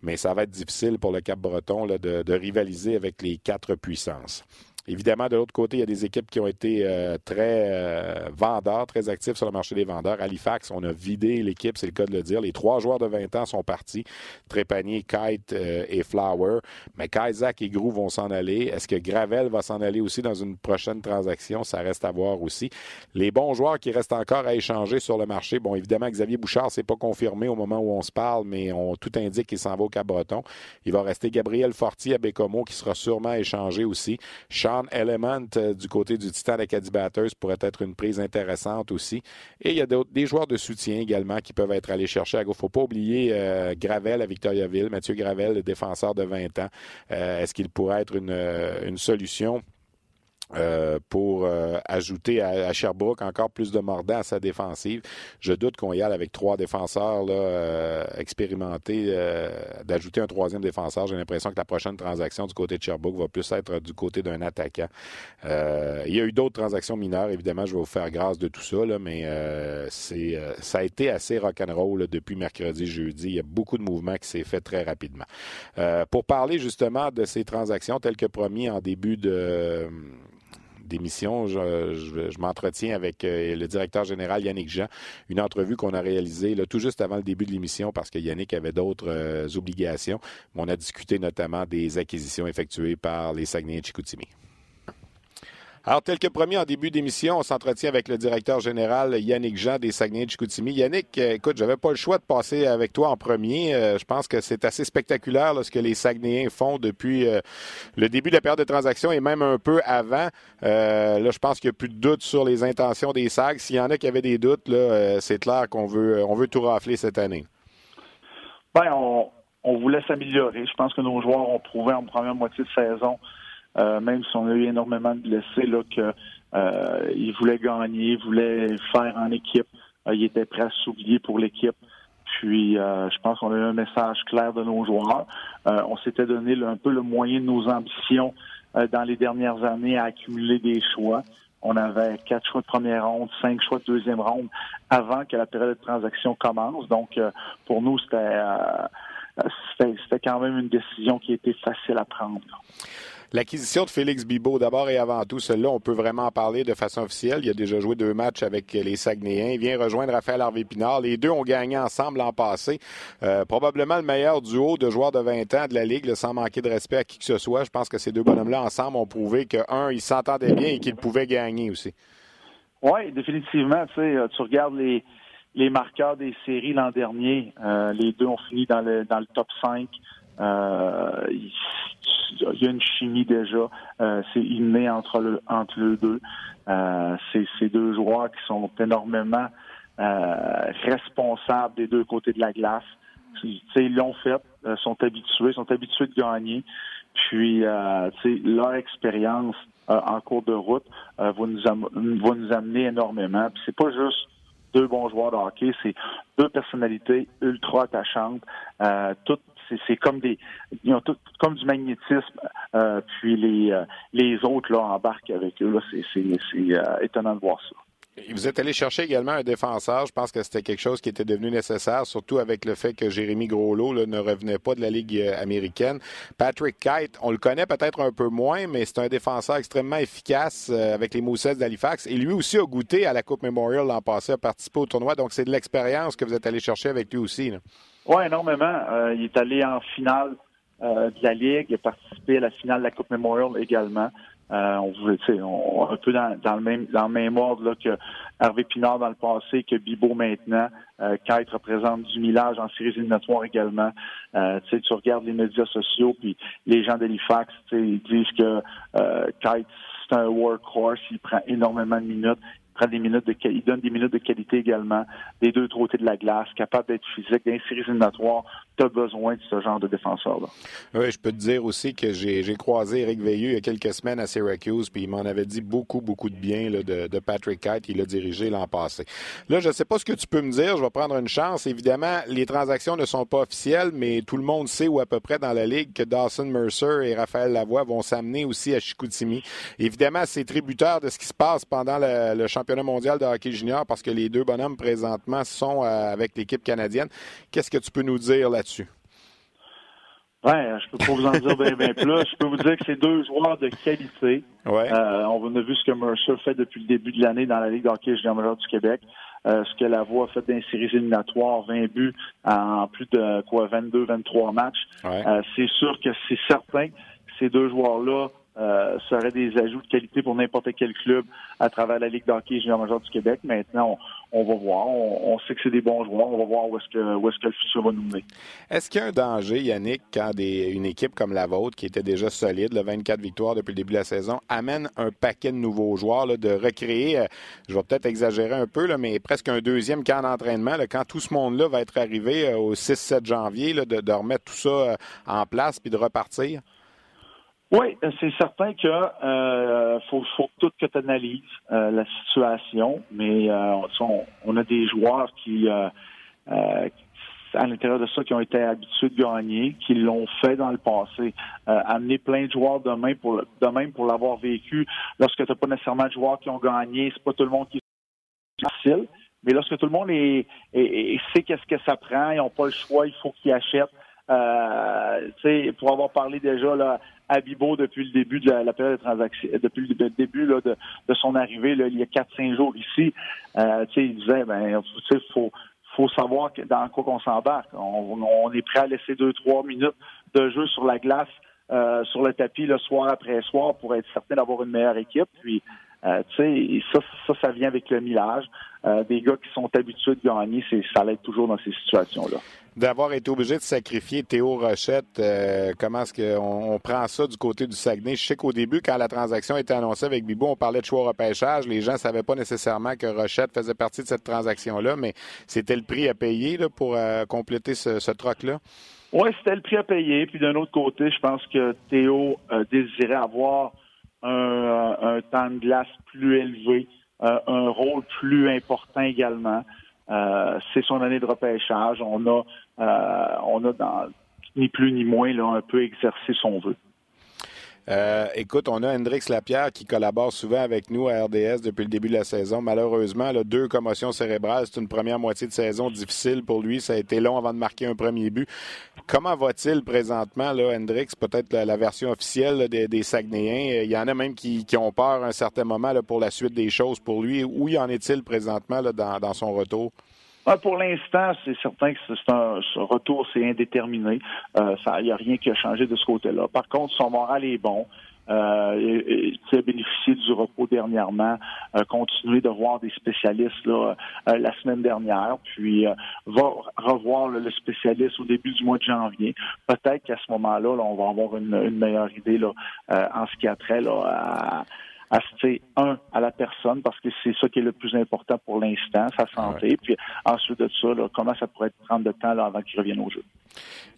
A: Mais ça va être difficile pour le Cap-Breton de, de rivaliser avec les quatre puissances. Évidemment, de l'autre côté, il y a des équipes qui ont été euh, très euh, vendeurs, très actifs sur le marché des vendeurs. Halifax, on a vidé l'équipe, c'est le cas de le dire. Les trois joueurs de 20 ans sont partis. Trépanier, Kite et Flower. Mais Kaisak et Grou vont s'en aller. Est-ce que Gravel va s'en aller aussi dans une prochaine transaction? Ça reste à voir aussi. Les bons joueurs qui restent encore à échanger sur le marché, bon, évidemment, Xavier Bouchard, c'est pas confirmé au moment où on se parle, mais on, tout indique qu'il s'en va au Cap-Breton. Il va rester Gabriel Fortier à Bécomo, qui sera sûrement échangé aussi. Element euh, du côté du Titan Acadie Batters pourrait être une prise intéressante aussi. Et il y a des joueurs de soutien également qui peuvent être allés chercher. Il ne faut pas oublier euh, Gravel à Victoriaville, Mathieu Gravel, le défenseur de 20 ans. Euh, est-ce qu'il pourrait être une solution? Euh, pour euh, ajouter à, Sherbrooke encore plus de mordant à sa défensive. Je doute qu'on y aille avec trois défenseurs là, euh, expérimentés, d'ajouter un troisième défenseur. J'ai l'impression que la prochaine transaction du côté de Sherbrooke va plus être du côté d'un attaquant. il y a eu d'autres transactions mineures, évidemment, je vais vous faire grâce de tout ça, là, mais c'est ça a été assez rock'n'roll depuis mercredi, jeudi. Il y a beaucoup de mouvements qui s'est fait très rapidement. pour parler justement de ces transactions, telles que promis en début de d'émission, je, m'entretiens avec euh, le directeur général Yannick Jean, une entrevue qu'on a réalisée tout juste avant le début de l'émission parce que Yannick avait d'autres euh, obligations. On a discuté notamment des acquisitions effectuées par les Saguenay et Chicoutimi. Alors, tel que promis en début d'émission, on s'entretient avec le directeur général Yannick Jean des Saguenay de Chicoutimi. Yannick, euh, écoute, j'avais pas le choix de passer avec toi en premier. Euh, je pense que c'est assez spectaculaire ce que les Saguenayens font depuis euh, le début de la période de transaction et même un peu avant. là, je pense qu'il n'y a plus de doute sur les intentions des SAG. S'il y en a qui avaient des doutes, là, c'est clair qu'on veut, on veut tout rafler cette année.
D: Bien, on, on voulait s'améliorer. Je pense que nos joueurs ont prouvé en première moitié de saison euh, même si on a eu énormément de blessés, là, que euh, il voulait gagner, il voulait faire en équipe. Euh, il était prêt à s'oublier pour l'équipe. Puis, je pense qu'on a eu un message clair de nos joueurs. on s'était donné un peu le moyen de nos ambitions dans les dernières années à accumuler des choix. On avait quatre choix de première ronde, cinq choix de deuxième ronde avant que la période de transaction commence. Donc, pour nous, c'était c'était quand même une décision qui était facile à prendre.
A: L'acquisition de Félix Bibo, d'abord et avant tout, celle-là, on peut vraiment en parler de façon officielle. Il a déjà joué deux matchs avec les Saguenayens. Il vient rejoindre Raphaël Harvey-Pinard. Les deux ont gagné ensemble l'an passé. Euh, probablement le meilleur duo de joueurs de 20 ans de la Ligue, sans manquer de respect à qui que ce soit. Je pense que ces deux bonhommes-là, ensemble, ont prouvé qu'un, ils s'entendaient bien et qu'ils pouvaient gagner aussi.
D: Oui, définitivement. Tu, sais, tu regardes les, les marqueurs des séries l'an dernier. Euh, les deux ont fini dans le, dans le top 5. Euh, il y a une chimie déjà. Euh, c'est inné entre entre les deux. Euh, c'est ces deux joueurs qui sont énormément responsables des deux côtés de la glace. Ils l'ont fait, sont habitués, sont habitués de gagner. Puis, euh, leur expérience en cours de route va nous, amener énormément. Puis c'est pas juste deux bons joueurs de hockey, c'est deux personnalités ultra attachantes, toutes c'est comme du magnétisme euh, puis les euh, les autres là embarquent avec eux c'est euh, étonnant de voir ça.
A: Vous êtes allé chercher également un défenseur. Je pense que c'était quelque chose qui était devenu nécessaire, surtout avec le fait que Jérémy Groslot ne revenait pas de la Ligue américaine. Patrick Kite, on le connaît peut-être un peu moins, mais c'est un défenseur extrêmement efficace avec les Moussets d'Halifax. Et lui aussi a goûté à la Coupe Memorial l'an passé, a participé au tournoi. Donc c'est de l'expérience que vous êtes allé chercher avec lui aussi.
D: Oui, énormément. Euh, il est allé en finale euh, de la Ligue, il a participé à la finale de la Coupe Memorial également. Euh, on voulait, un peu dans, le même dans le même ordre là, que Hervé Pinard dans le passé, que Bibo maintenant. Kite représente du millage en séries éliminatoires également. Tu regardes les médias sociaux, puis les gens d'Halifax, disent que Kite c'est un workhorse, il prend énormément de minutes des minutes il donne des minutes de qualité également, des deux côtés de la glace, capable d'être physique, séries éliminatoires, tu as besoin de ce genre de défenseur-là.
A: Oui, je peux te dire aussi que j'ai croisé Eric Veilleux il y a quelques semaines à Syracuse, puis il m'en avait dit beaucoup, beaucoup de bien de, Patrick Kite. Il l'a dirigé l'an passé. Là, je ne sais pas ce que tu peux me dire. Je vais prendre une chance. Évidemment, les transactions ne sont pas officielles, mais tout le monde sait ou à peu près dans la Ligue que Dawson Mercer et Raphaël Lavoie vont s'amener aussi à Chicoutimi. Évidemment, c'est tributaire de ce qui se passe pendant le, le championnat mondial de hockey junior parce que les deux bonhommes présentement sont euh, avec l'équipe canadienne. Qu'est-ce que tu peux nous dire là-dessus?
D: Ouais, je peux pas vous en dire bien, bien plus. Je peux vous dire que c'est deux joueurs de qualité. Ouais. Euh, on a vu ce que Mercer fait depuis le début de l'année dans la Ligue d'hockey junior du Québec. Euh, ce que la voix a fait dans les séries éliminatoires, 20 buts en plus de quoi 22, 23 matchs. Euh, c'est sûr que c'est certain que ces deux joueurs-là euh, seraient des ajouts de qualité pour n'importe quel club à travers la Ligue d'hockey junior major du Québec. Maintenant, on, va voir. On, sait que c'est des bons joueurs. On va voir où est-ce que, le futur va nous mener.
A: Est-ce qu'il y a un danger, Yannick, quand une équipe comme la vôtre, qui était déjà solide, le 24 victoires depuis le début de la saison, amène un paquet de nouveaux joueurs, de recréer, euh, je vais peut-être exagérer un peu, mais presque un deuxième camp d'entraînement, quand tout ce monde-là va être arrivé euh, au 6-7 janvier, de, de, remettre tout ça en place puis de repartir?
D: Oui, c'est certain que euh, faut, faut tout que tu analyses euh, la situation, mais euh, on, a des joueurs qui, euh, euh, à l'intérieur de ça, qui ont été habitués de gagner, qui l'ont fait dans le passé. amener plein de joueurs de même pour même pour l'avoir vécu. Lorsque tu pas nécessairement de joueurs qui ont gagné, c'est pas tout le monde qui est facile. Mais lorsque tout le monde est, sait qu'est-ce que ça prend, ils n'ont pas le choix, il faut qu'ils achètent. Euh, pour avoir parlé déjà là, à depuis le début de la, période de transaction, depuis le début de, son arrivée il y a 4-5 jours ici, euh, il disait ben faut faut savoir dans quoi qu'on s'embarque. On, on, est prêt à laisser 2-3 minutes de jeu sur la glace, euh, sur le tapis le soir après soir pour être certain d'avoir une meilleure équipe. Puis euh, ça, ça, vient avec le millage. Des gars qui sont habitués de gagner, ça l'aide toujours dans ces situations-là.
A: D'avoir été obligé de sacrifier Théo Rochette, euh, comment est-ce qu'on on prend ça du côté du Saguenay? Je sais qu'au début, quand la transaction était annoncée avec Bibou, on parlait de choix repêchage. Les gens ne savaient pas nécessairement que Rochette faisait partie de cette transaction-là, mais c'était le prix à payer pour euh, compléter ce, troc-là?
D: Oui, c'était le prix à payer. Puis d'un autre côté, je pense que Théo désirait avoir un, temps de glace plus élevé, euh, un rôle plus important également. Euh, c'est son année de repêchage. On a, euh, on a dans, ni plus ni moins là, un peu exercé son vœu.
A: Euh, écoute, on a Hendrix Lapierre qui collabore souvent avec nous à RDS depuis le début de la saison. Malheureusement, là, deux commotions cérébrales, c'est une première moitié de saison difficile pour lui. Ça a été long avant de marquer un premier but. Comment va-t-il présentement, là, Hendrix, peut-être la, version officielle des, des, Saguenayens? Il y en a même qui, ont peur à un certain moment pour la suite des choses pour lui. Où y en est-il présentement dans son retour?
D: Pour l'instant, c'est certain que c'est un ce retour, c'est indéterminé. Euh, il n'y a rien qui a changé de ce côté-là. Par contre, son moral est bon. Euh, il a bénéficié du repos dernièrement, euh, continuer de voir des spécialistes là, euh, la semaine dernière, puis euh, va revoir le spécialiste au début du mois de janvier. Peut-être qu'à ce moment-là, on va avoir une, une meilleure idée là, en ce qui a trait là, à, assister, un, à la personne, parce que c'est ça qui est le plus important pour l'instant, sa santé, puis ensuite de ça, comment ça pourrait prendre de temps là, avant qu'il revienne au jeu?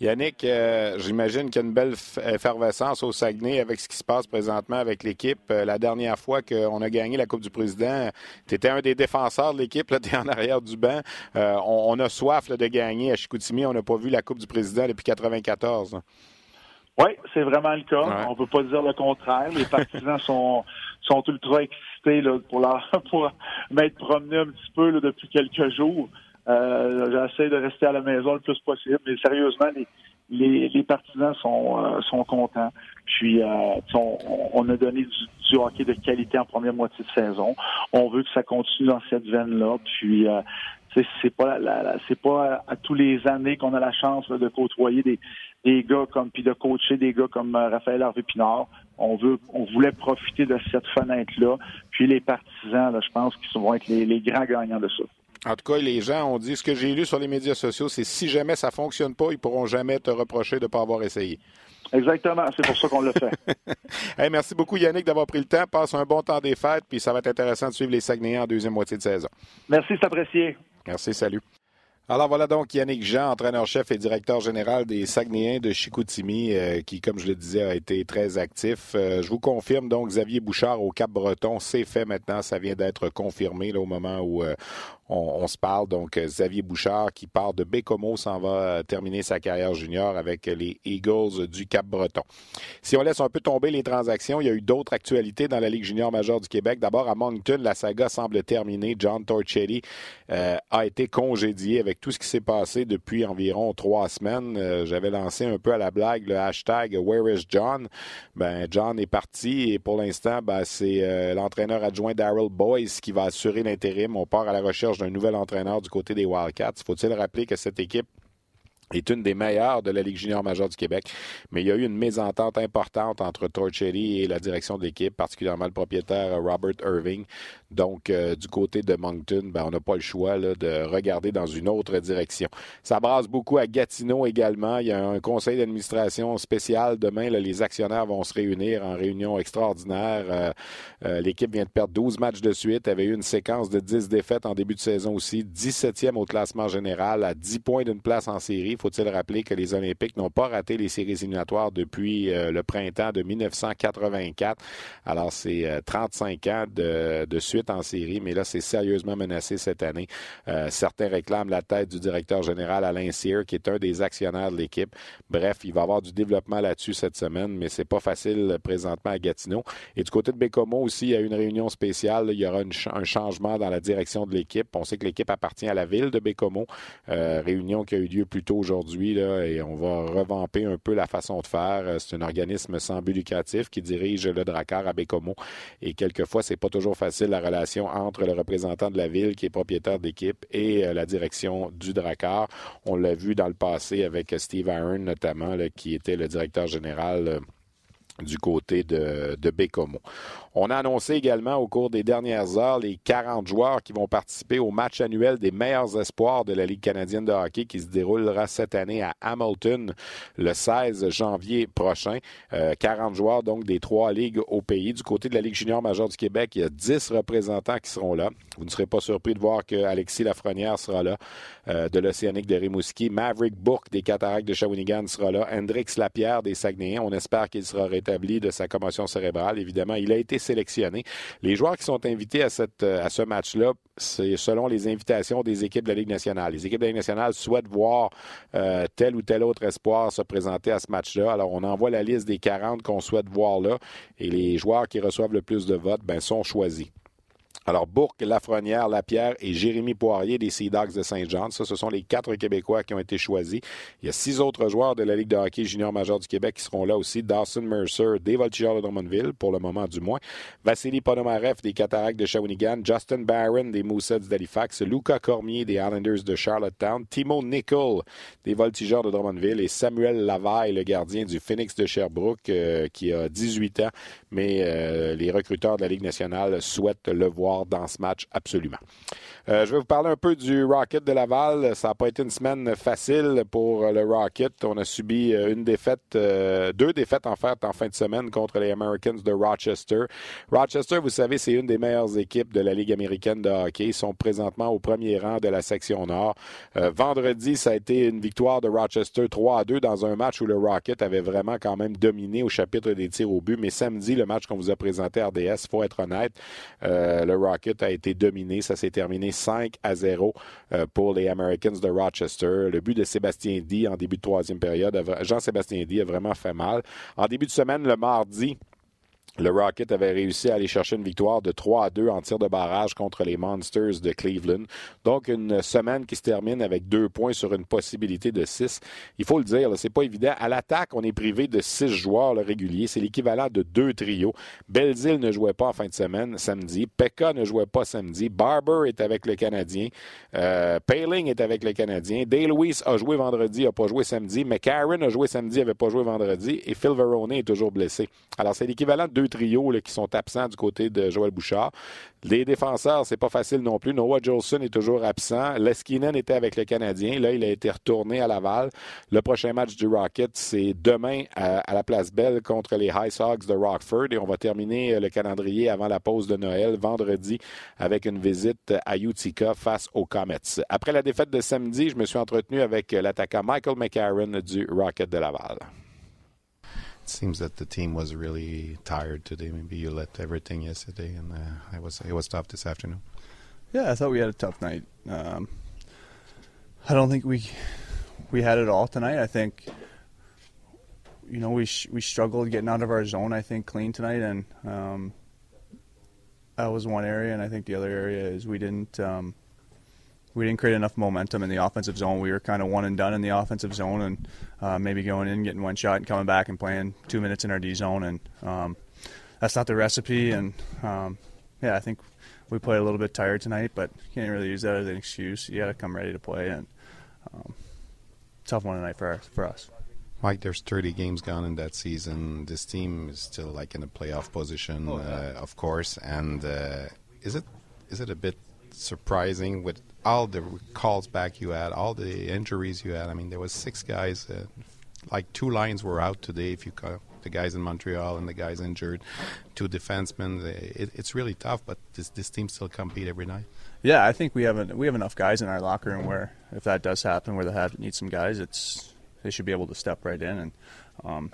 A: Yannick, euh, j'imagine qu'il y a une belle effervescence au Saguenay avec ce qui se passe présentement avec l'équipe. Euh, la dernière fois qu'on a gagné la Coupe du Président, tu étais un des défenseurs de l'équipe, tu es en arrière du banc. Euh, on, a soif de gagner à Chicoutimi. On n'a pas vu la Coupe du Président depuis 1994.
D: Oui, c'est vraiment le cas. On ne peut pas dire le contraire. Les partisans sont, sont ultra excités là, pour, la, pour m'être promené un petit peu là, depuis quelques jours. Euh, J'essaie de rester à la maison le plus possible. Mais sérieusement, les, les, les partisans sont, euh, sont contents. Puis, euh, on, on, a donné du, du, hockey de qualité en première moitié de saison. On veut que ça continue dans cette veine-là. Puis, euh, c'est pas la, c'est pas à, tous les années qu'on a la chance de côtoyer des, des gars comme puis de coacher des gars comme euh, Raphaël Harvey Pinard. On veut on voulait profiter de cette fenêtre là. Puis les partisans, là, je pense qu'ils vont être les, les, grands gagnants de ça.
A: En tout cas, les gens ont dit ce que j'ai lu sur les médias sociaux, c'est si jamais ça fonctionne pas, ils pourront jamais te reprocher de ne pas avoir essayé.
D: Exactement, c'est pour ça qu'on l'a fait.
A: hey, merci beaucoup Yannick d'avoir pris le temps. Passe un bon temps des fêtes, puis ça va être intéressant de suivre les Saguenayens en deuxième moitié de saison.
D: Merci, c'est apprécié.
A: Merci, salut. Alors voilà donc Yannick Jean, entraîneur-chef et directeur général des Saguenayens de Chicoutimi, euh, qui, comme je le disais, a été très actif. Euh, je vous confirme donc Xavier Bouchard au Cap-Breton, c'est fait maintenant, ça vient d'être confirmé là, au moment où euh, on, se parle. Donc, euh, Xavier Bouchard, qui part de Bécomo, s'en va euh, terminer sa carrière junior avec les Eagles du Cap-Breton. Si on laisse un peu tomber les transactions, il y a eu d'autres actualités dans la Ligue junior majeure du Québec. D'abord, à Moncton, la saga semble terminée. John Torchetti euh, a été congédié avec avec tout ce qui s'est passé depuis environ trois semaines. Euh, j'avais lancé un peu à la blague le hashtag Where is John? Ben, John est parti et pour l'instant, ben, c'est euh, l'entraîneur adjoint Daryl Boyce qui va assurer l'intérim. On part à la recherche d'un nouvel entraîneur du côté des Wildcats. Faut-il rappeler que cette équipe est une des meilleures de la Ligue junior majeure du Québec. Mais il y a eu une mésentente importante entre Torchetti et la direction de l'équipe, particulièrement le propriétaire Robert Irving. Donc, euh, du côté de Moncton, ben, on n'a pas le choix de regarder dans une autre direction. Ça brasse beaucoup à Gatineau également. Il y a un conseil d'administration spécial. Demain, les actionnaires vont se réunir en réunion extraordinaire. Euh, euh, l'équipe vient de perdre 12 matchs de suite, avait eu une séquence de 10 défaites en début de saison aussi, 17e au classement général, à 10 points d'une place en série. Faut-il rappeler que les Olympiques n'ont pas raté les séries éliminatoires depuis le printemps de 1984. Alors, c'est 35 ans de, suite en série, mais là, c'est sérieusement menacé cette année. Euh, certains réclament la tête du directeur général Alain Cyr, qui est un des actionnaires de l'équipe. Bref, il va y avoir du développement là-dessus cette semaine, mais c'est pas facile présentement à Gatineau. Et du côté de Bécomo aussi, il y a une réunion spéciale. Il y aura un changement dans la direction de l'équipe. On sait que l'équipe appartient à la ville de Bécomo. Euh, réunion qui a eu lieu plus tôt aujourd'hui, et on va revamper un peu la façon de faire. Euh, c'est un organisme sans but lucratif qui dirige le Dracar à Bécomo. Et quelquefois, c'est pas toujours facile la relation entre le représentant de la ville, qui est propriétaire d'équipe, et euh, la direction du Dracar. On l'a vu dans le passé avec Steve Aaron, notamment, qui était le directeur général euh, du côté de, de Bécomo. On a annoncé également au cours des dernières heures les 40 joueurs qui vont participer au match annuel des meilleurs espoirs de la Ligue canadienne de hockey qui se déroulera cette année à Hamilton le 16 janvier prochain. 40 euh, joueurs donc des trois ligues au pays. Du côté de la Ligue junior majeure du Québec, il y a 10 représentants qui seront là. Vous ne serez pas surpris de voir que Alexis Lafrenière sera là euh, de l'Océanique de Rimouski. Maverick Bourque des Cataractes de Shawinigan sera là. Hendrix Lapierre des Saguenayens. On espère qu'il sera rétabli de sa commotion cérébrale. Évidemment, il a été sélectionnés. Les joueurs qui sont invités à, cette, à ce match-là, c'est selon les invitations des équipes de la Ligue nationale. Les équipes de la Ligue nationale souhaitent voir euh, tel ou tel autre espoir se présenter à ce match-là. Alors, on envoie la liste des 40 qu'on souhaite voir là et les joueurs qui reçoivent le plus de votes ben, sont choisis. Alors, Bourque, Lafrenière, Lapierre et Jérémy Poirier des Sea Dogs de Saint-Jean. Ça, ce sont les quatre Québécois qui ont été choisis. Il y a six autres joueurs de la Ligue de hockey junior majeur du Québec qui seront là aussi. Dawson Mercer, des Voltigeurs de Drummondville, pour le moment du moins. Vassili Ponomarev des Cataractes de Shawinigan. Justin Barron des Moussets d'Halifax. Luca Cormier des Islanders de Charlottetown. Timo Nicol des Voltigeurs de Drummondville. Et Samuel Lavaille, le gardien du Phoenix de Sherbrooke, euh, qui a 18 ans. Mais euh, les recruteurs de la Ligue nationale souhaitent le voir dans ce match absolument. Euh, je vais vous parler un peu du Rocket de Laval. Ça n'a pas été une semaine facile pour le Rocket. On a subi euh, une défaite, euh, deux défaites en fait en fin de semaine contre les Americans de Rochester. Rochester, vous savez, c'est une des meilleures équipes de la Ligue américaine de hockey. Ils sont présentement au premier rang de la section nord. vendredi, ça a été une victoire de Rochester 3 à 2 dans un match où le Rocket avait vraiment quand même dominé au chapitre des tirs au but. Mais samedi, le match qu'on vous a présenté à RDS, faut être honnête, le Rocket a été dominé. Ça s'est terminé 5 à 0 euh, pour les Americans de Rochester. Le but de Sébastien D en début de troisième période, Jean-Sébastien D a vraiment fait mal. En début de semaine, le mardi, le Rocket avait réussi à aller chercher une victoire de 3 à 2 en tir de barrage contre les Monsters de Cleveland. Donc, une semaine qui se termine avec deux points sur une possibilité de 6. Il faut le dire, c'est pas évident. À l'attaque, on est privé de six joueurs réguliers. C'est l'équivalent de deux trios. Belzil ne jouait pas en fin de semaine, samedi. Pekka ne jouait pas samedi. Barber est avec le Canadien. Euh, Paling est avec le Canadien. Day Lewis a joué vendredi, n'a pas joué samedi. McCarron a joué samedi, n'avait pas joué vendredi. Et Phil Verone est toujours blessé. Alors, c'est l'équivalent de trios qui sont absents du côté de Joël Bouchard. Les défenseurs, c'est pas facile non plus. Noah Jolson est toujours absent. Leskinen était avec le Canadien. Là, il a été retourné à Laval. Le prochain match du Rocket, c'est demain à, la Place Belle contre les High Sox de Rockford. Et on va terminer le calendrier avant la pause de Noël, vendredi, avec une visite à Utica face aux Comets. Après la défaite de samedi, je me suis entretenu avec l'attaquant Michael McCarron du Rocket de Laval.
E: Seems that the team was really tired today. Maybe you let everything yesterday, and uh, I was it was tough this afternoon.
F: Yeah, I thought we had a tough night. Um, I don't think we we had it all tonight. I think you know we sh- we struggled getting out of our zone. I think clean tonight, and um, that was one area. And I think the other area is we didn't um, we didn't create enough momentum in the offensive zone. We were kind of one and done in the offensive zone, and uh, maybe going in, getting one shot, and coming back and playing two minutes in our D zone, and um, that's not the recipe. And um, yeah, I think we played a little bit tired tonight, but can't really use that as an excuse. You got to come ready to play, and um, tough one tonight for our, for us.
E: Mike, there's 30 games gone in that season. This team is still like in a playoff position,
F: oh, yeah.
E: uh, of course. And uh, is it is it a bit surprising with all the calls back you had, all the injuries you had? I mean, there was six guys. Uh, like two lines were out today. If you call the guys in Montreal and the guys injured, two defensemen. It, it's really tough, but this this team still compete every night.
F: Yeah, I think we have a, we have enough guys in our locker room where if that does happen, where they have need some guys, it's they should be able to step right in. And um,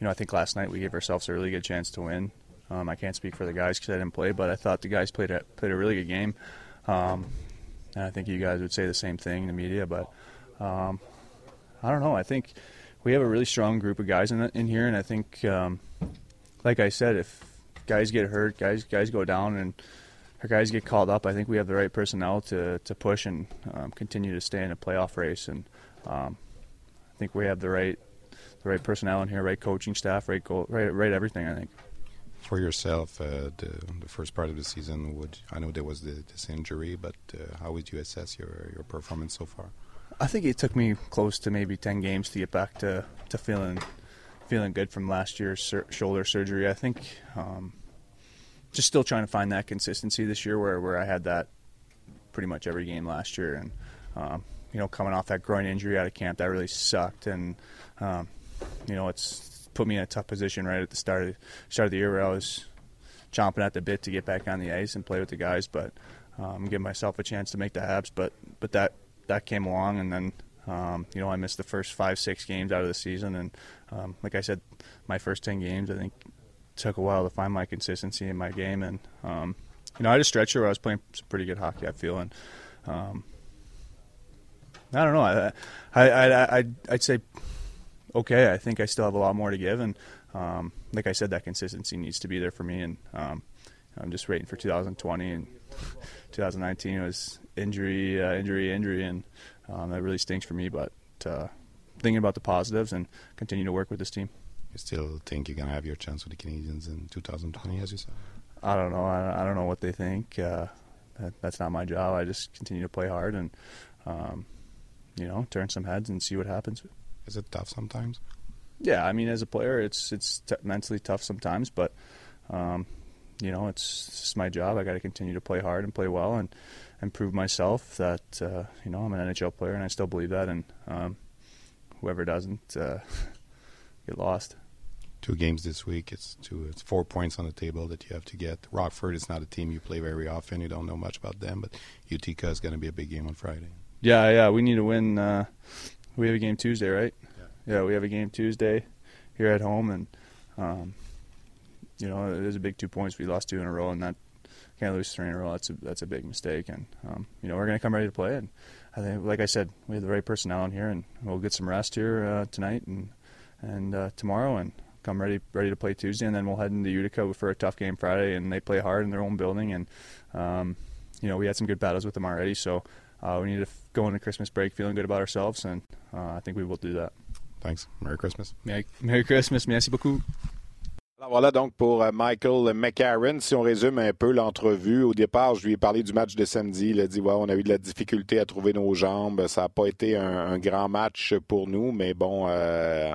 F: you know, I think last night we gave ourselves a really good chance to win. Um, I can't speak for the guys because I didn't play, but I thought the guys played a, played a really good game. Um, and I think you guys would say the same thing in the media, but um, I don't know. I think we have a really strong group of guys in, the, in here, and I think, um, like I said, if guys get hurt, guys guys go down, and our guys get called up, I think we have the right personnel to, to push and um, continue to stay in a playoff race. And um, I think we have the right the right personnel in here, right coaching staff, right goal, right right everything. I think.
E: For yourself, uh, the the first part of the season, would I know there was the, this injury, but uh, how would you assess your your performance so far?
F: I think it took me close to maybe ten games to get back to, to feeling feeling good from last year's sur- shoulder surgery. I think um, just still trying to find that consistency this year, where where I had that pretty much every game last year, and um, you know coming off that groin injury out of camp, that really sucked, and um, you know it's put me in a tough position right at the start of start of the year where I was chomping at the bit to get back on the ice and play with the guys, but um, give myself a chance to make the Habs. But but that that came along, and then um, you know I missed the first five six games out of the season, and um, like I said, my first ten games I think took a while to find my consistency in my game, and um, you know I had a stretcher where I was playing some pretty good hockey. I feel, and um, I don't know. I I I I'd, I'd say okay. I think I still have a lot more to give, and um, like I said, that consistency needs to be there for me, and um, I'm just waiting for 2020 and 2019 was injury, uh, injury, injury, and um, that really stinks for me. But uh, thinking about the positives and continue to work with this team.
E: You still think you're gonna have your chance with the Canadians in 2020, as you said?
F: I don't know. I, I don't know what they think. Uh, that, that's not my job. I just continue to play hard and um, you know turn some heads and see what happens.
E: Is it tough sometimes?
F: Yeah, I mean, as a player, it's it's t- mentally tough sometimes, but um, you know, it's, it's just my job. I got to continue to play hard and play well and and prove myself that uh, you know I'm an NHL player, and I still believe that. And um, whoever doesn't uh, get lost.
E: Two games this week. It's two. It's four points on the table that you have to get. Rockford is not a team you play very often. You don't know much about them, but Utica is going to be a big game on Friday.
F: Yeah, yeah. We need to win. Uh, we have a game Tuesday, right? Yeah. yeah, we have a game Tuesday here at home, and um, you know, it is a big two points. We lost two in a row, and that can't lose three in a row. That's a that's a big mistake. And um, you know, we're going to come ready to play. And I think, like I said, we have the right personnel in here, and we'll get some rest here uh, tonight and and uh, tomorrow, and come ready ready to play Tuesday. And then we'll head into Utica for a tough game Friday, and they play hard in their own building. And um, you know, we had some good battles with them already, so uh, we need to go into Christmas break feeling good about ourselves, and uh, I think we will do that.
E: Thanks. Merry Christmas.
F: Merry, Merry Christmas. Merci beaucoup.
A: Voilà donc pour euh, Michael McCarron. Si on résume un peu l'entrevue, au départ, je lui ai parlé du match de samedi. Il a dit ouais, on a eu de la difficulté à trouver nos jambes. Ça n'a pas été un, un, grand match pour nous, mais bon, euh,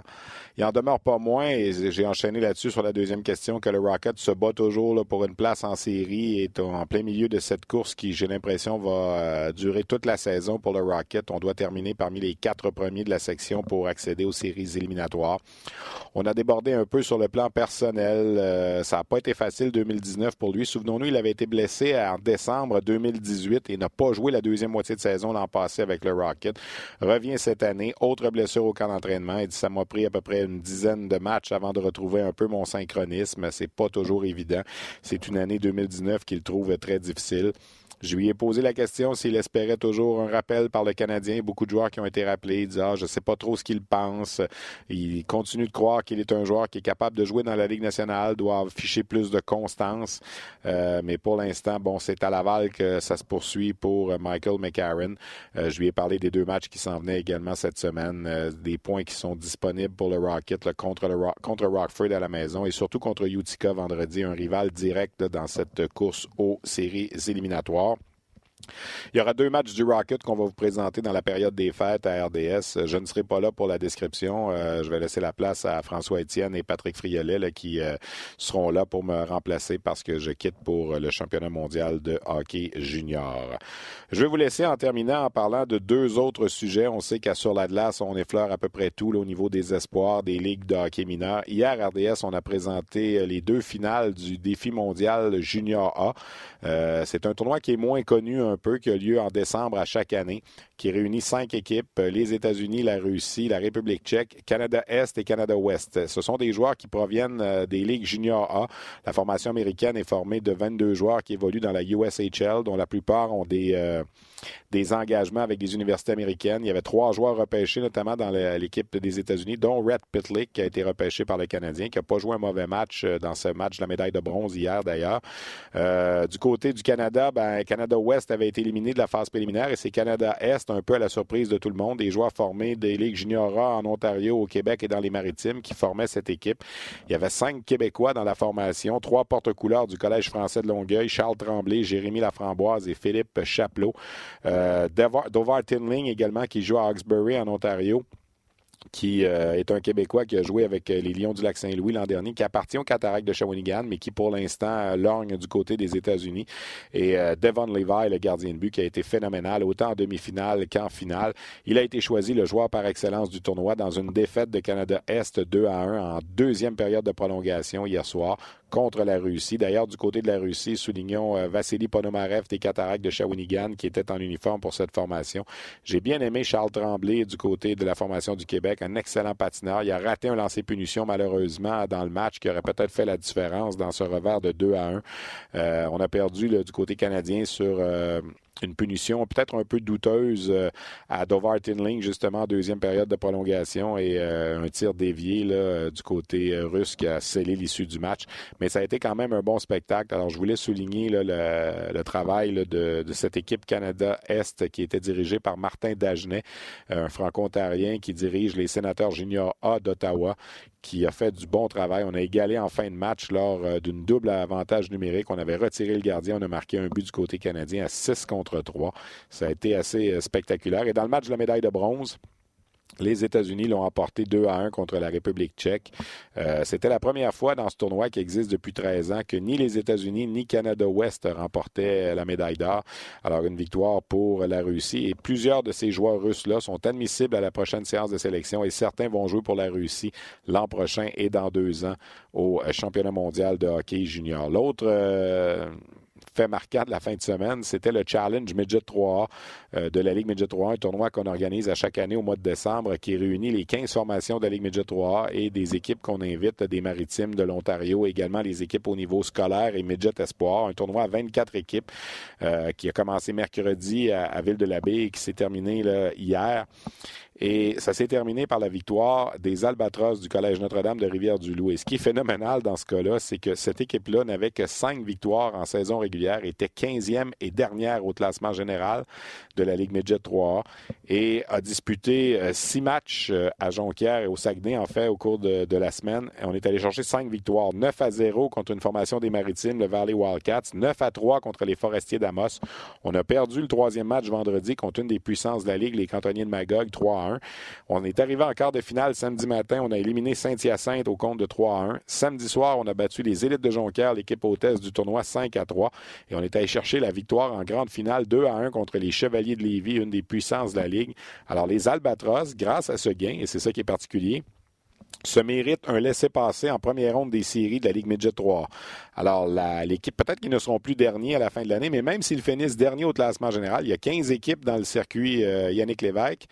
A: il en demeure pas moins. Et j'ai enchaîné là-dessus sur la deuxième question que le Rocket se bat toujours là, pour une place en série et en plein milieu de cette course qui, j'ai l'impression, va euh, durer toute la saison pour le Rocket. On doit terminer parmi les quatre premiers de la section pour accéder aux séries éliminatoires. On a débordé un peu sur le plan personnel. Euh, ça n'a pas été facile 2019 pour lui. Souvenons-nous, il avait été blessé en décembre 2018 et n'a pas joué la deuxième moitié de saison l'an passé avec le Rocket. Revient cette année, autre blessure au camp d'entraînement. Il ça m'a pris à peu près une dizaine de matchs avant de retrouver un peu mon synchronisme. C'est pas toujours évident. C'est une année 2019 qu'il trouve très difficile. Je lui ai posé la question s'il espérait toujours un rappel par le Canadien. Beaucoup de joueurs qui ont été rappelés. Disent ah, je sais pas trop ce qu'il pense. Il continue de croire qu'il est un joueur qui est capable de jouer dans la Ligue nationale, doit afficher plus de constance. Euh, mais pour l'instant, bon, c'est à Laval que ça se poursuit pour euh, Michael McCarron. Euh, je lui ai parlé des deux matchs qui s'en venaient également cette semaine, des points qui sont disponibles pour le Rocket contre, le contre Rockford à la maison et surtout contre Utica vendredi, un rival direct dans cette course aux séries éliminatoires. Il y aura deux matchs du Rocket qu'on va vous présenter dans la période des fêtes à RDS. Je ne serai pas là pour la description. Euh, je vais laisser la place à François Etienne et Patrick Friolet qui euh, seront là pour me remplacer parce que je quitte pour le championnat mondial de hockey junior. Je vais vous laisser en terminant en parlant de deux autres sujets. On sait qu'à Sur la glace, on effleure à peu près tout au niveau des espoirs des ligues de hockey mineur. Hier, RDS, on a présenté les deux finales du défi mondial junior A. Euh, c'est un tournoi qui est moins connu un peu, qui a lieu en décembre à chaque année, qui réunit cinq équipes, euh, les États-Unis, la Russie, la République tchèque, Canada-Est et Canada-Ouest. Ce sont des joueurs qui proviennent euh, des ligues junior A. La formation américaine est formée de 22 joueurs qui évoluent dans la USHL, dont la plupart ont des des engagements avec des universités américaines. Il y avait trois joueurs repêchés, notamment dans l'équipe des États-Unis, dont Rhett Pitlick, qui a été repêché par le Canadien, qui n'a pas joué un mauvais match euh, dans ce match de la médaille de bronze hier, d'ailleurs. Euh, du côté du Canada, ben, Canada-Ouest avait été éliminé de la phase préliminaire et c'est Canada-Est, un peu à la surprise de tout le monde, des joueurs formés des ligues junior en Ontario, au Québec et dans les Maritimes qui formaient cette équipe. Il y avait cinq Québécois dans la formation, trois porte-couleurs du Collège français de Longueuil, Charles Tremblay, Jérémy Laframboise et Philippe Chapelot. Euh, Dovar Tinling également qui joue à Hawkesbury en Ontario qui euh, est un Québécois qui a joué avec euh, les Lions du Lac-Saint-Louis l'an dernier, qui appartient au Cataract de Shawinigan, mais qui pour l'instant lorgne du côté des États-Unis. Et Devon Levi, le gardien de but, qui a été phénoménal, autant en demi-finale qu'en finale. Il a été choisi le joueur par excellence du tournoi dans une défaite de Canada-Est 2 à 1 en deuxième période de prolongation hier soir contre la Russie. D'ailleurs, du côté de la Russie, soulignons euh, Vassili Ponomarev des Cataractes de Shawinigan qui était en uniforme pour cette formation. J'ai bien aimé Charles Tremblay du côté de la formation du Québec, un excellent patineur. Il a raté un lancer punition malheureusement dans le match qui aurait peut-être fait la différence dans ce revers de 2 à 1. Euh, on a perdu du côté canadien sur euh, une punition peut-être un peu douteuse euh, à Dovar Tinling, justement, en deuxième période de prolongation et euh, un tir dévié là, euh, du côté russe qui a scellé l'issue du match. Mais ça a été quand même un bon spectacle. Alors, je voulais souligner le, travail de, cette équipe Canada-Est qui était dirigée par Martin Dagenet, un franco-ontarien qui dirige les sénateurs juniors A d'Ottawa, qui a fait du bon travail. On a égalé en fin de match lors euh, d'une double avantage numérique. On avait retiré le gardien. On a marqué un but du côté canadien à 6 contre 3. Ça a été assez euh, spectaculaire. Et dans le match de la médaille de bronze, les États-Unis l'ont emporté 2 à 1 contre la République tchèque. Euh, c'était la première fois dans ce tournoi qui existe depuis 13 ans que ni les États-Unis ni Canada-Ouest remportaient la médaille d'or. Alors une victoire pour la Russie et plusieurs de ces joueurs russes-là sont admissibles à la prochaine séance de sélection et certains vont jouer pour la Russie l'an prochain et dans deux ans au championnat mondial de hockey junior. L'autre euh, fait marquant de la fin de semaine, c'était le Challenge Midget 3A euh, de la Ligue Midget 3A, un tournoi qu'on organise à chaque année au mois de décembre qui réunit les 15 formations de la Ligue Midget 3A et des équipes qu'on invite des maritimes de l'Ontario, également les équipes au niveau scolaire et Midget Espoir. Un tournoi à 24 équipes euh, qui a commencé mercredi à, Ville-de-la-Baie et qui s'est terminé hier. Et ça s'est terminé par la victoire des Albatros du Collège Notre-Dame de Rivière-du-Loup. Et ce qui est phénoménal dans ce cas-là, c'est que cette équipe-là n'avait que cinq victoires en saison régulière, était 15e et dernière au classement général de la Ligue Midget 3A et a disputé euh, six matchs euh, à Jonquière et au Saguenay, en fait, au cours de, la semaine. On est allé chercher cinq victoires. 9 à 0 contre une formation des Maritimes, le Valley Wildcats. 9 à 3 contre les Forestiers d'Amos. On a perdu le troisième match vendredi contre une des puissances de la Ligue, les Cantonniers de Magog, 3 à 1. On est arrivé en quart de finale samedi matin. On a éliminé Saint-Hyacinthe au compte de 3 à 1. Samedi soir, on a battu les élites de Jonquière, l'équipe hôtesse du tournoi 5 à 3. Et on est allé chercher la victoire en grande finale 2 à 1 contre les Chevaliers de Lévis, une des puissances de la Ligue. Alors, les Albatros, grâce à ce gain, et c'est ça qui est particulier, se méritent un laissez-passer en première ronde des séries de la Ligue Midget 3. Alors, l'équipe, peut-être qu'ils ne seront plus derniers à la fin de l'année, mais même s'ils finissent derniers au classement général, il y a 15 équipes dans le circuit euh, Yannick Lévesque.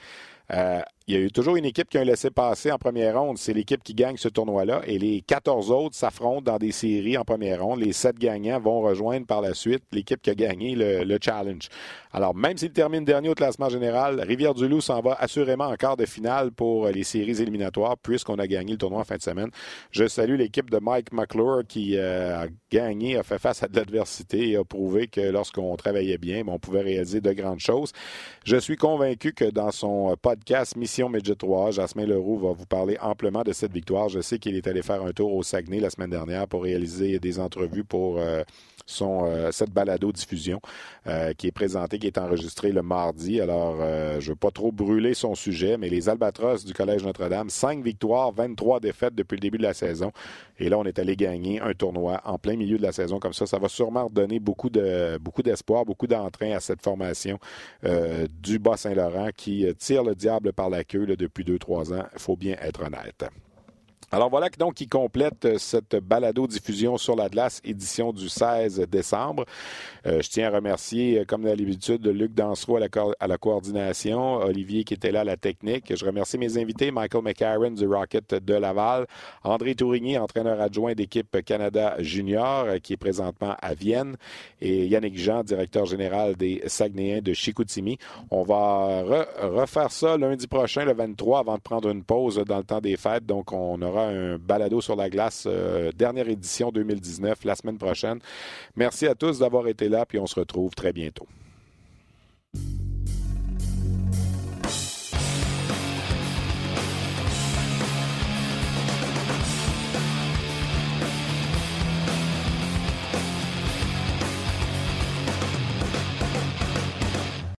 A: Euh, il y a eu toujours une équipe qui a laissé passer en première ronde. C'est l'équipe qui gagne ce tournoi-là. Et les 14 autres s'affrontent dans des séries en première ronde. Les sept gagnants vont rejoindre par la suite l'équipe qui a gagné le, challenge. Alors, même s'il termine dernier au classement général, Rivière-du-Loup s'en va assurément en quart de finale pour les séries éliminatoires puisqu'on a gagné le tournoi en fin de semaine. Je salue l'équipe de Mike McClure qui euh, a gagné, a fait face à de l'adversité et a prouvé que lorsqu'on travaillait bien, on pouvait réaliser de grandes choses. Je suis convaincu que dans son podcast Mission Midget 3. Jasmin Leroux va vous parler amplement de cette victoire. Je sais qu'il est allé faire un tour au Saguenay la semaine dernière pour réaliser des entrevues pour euh, euh, cette balado-diffusion euh, qui est présentée, qui est enregistrée le mardi. Alors, je ne veux pas trop brûler son sujet, mais les Albatros du Collège Notre-Dame, cinq victoires, 23 défaites depuis le début de la saison. Et là, on est allé gagner un tournoi en plein milieu de la saison comme ça. Ça va sûrement donner beaucoup de beaucoup d'espoir, beaucoup d'entrain à cette formation du Bas-Saint-Laurent qui tire le diable par la queue depuis deux, trois ans. Il faut bien être honnête. Alors voilà donc qui complète euh, cette balado-diffusion sur la glace, édition du 16 décembre. Euh, je tiens à remercier, euh, comme d'habitude, Luc Dansereau à la, coordination, Olivier qui était là à la technique. Je remercie mes invités, Michael McCarron du Rocket de Laval, André Tourigny, entraîneur adjoint d'équipe Canada Junior, qui est présentement à Vienne, et Yannick Jean, directeur général des Saguenayens de Chicoutimi. On va refaire ça lundi prochain, le 23, avant de prendre une pause dans le temps des fêtes. Donc, on aura un balado sur la glace, euh, dernière édition 2019, la semaine prochaine. Merci à tous d'avoir été là, puis on se retrouve très bientôt.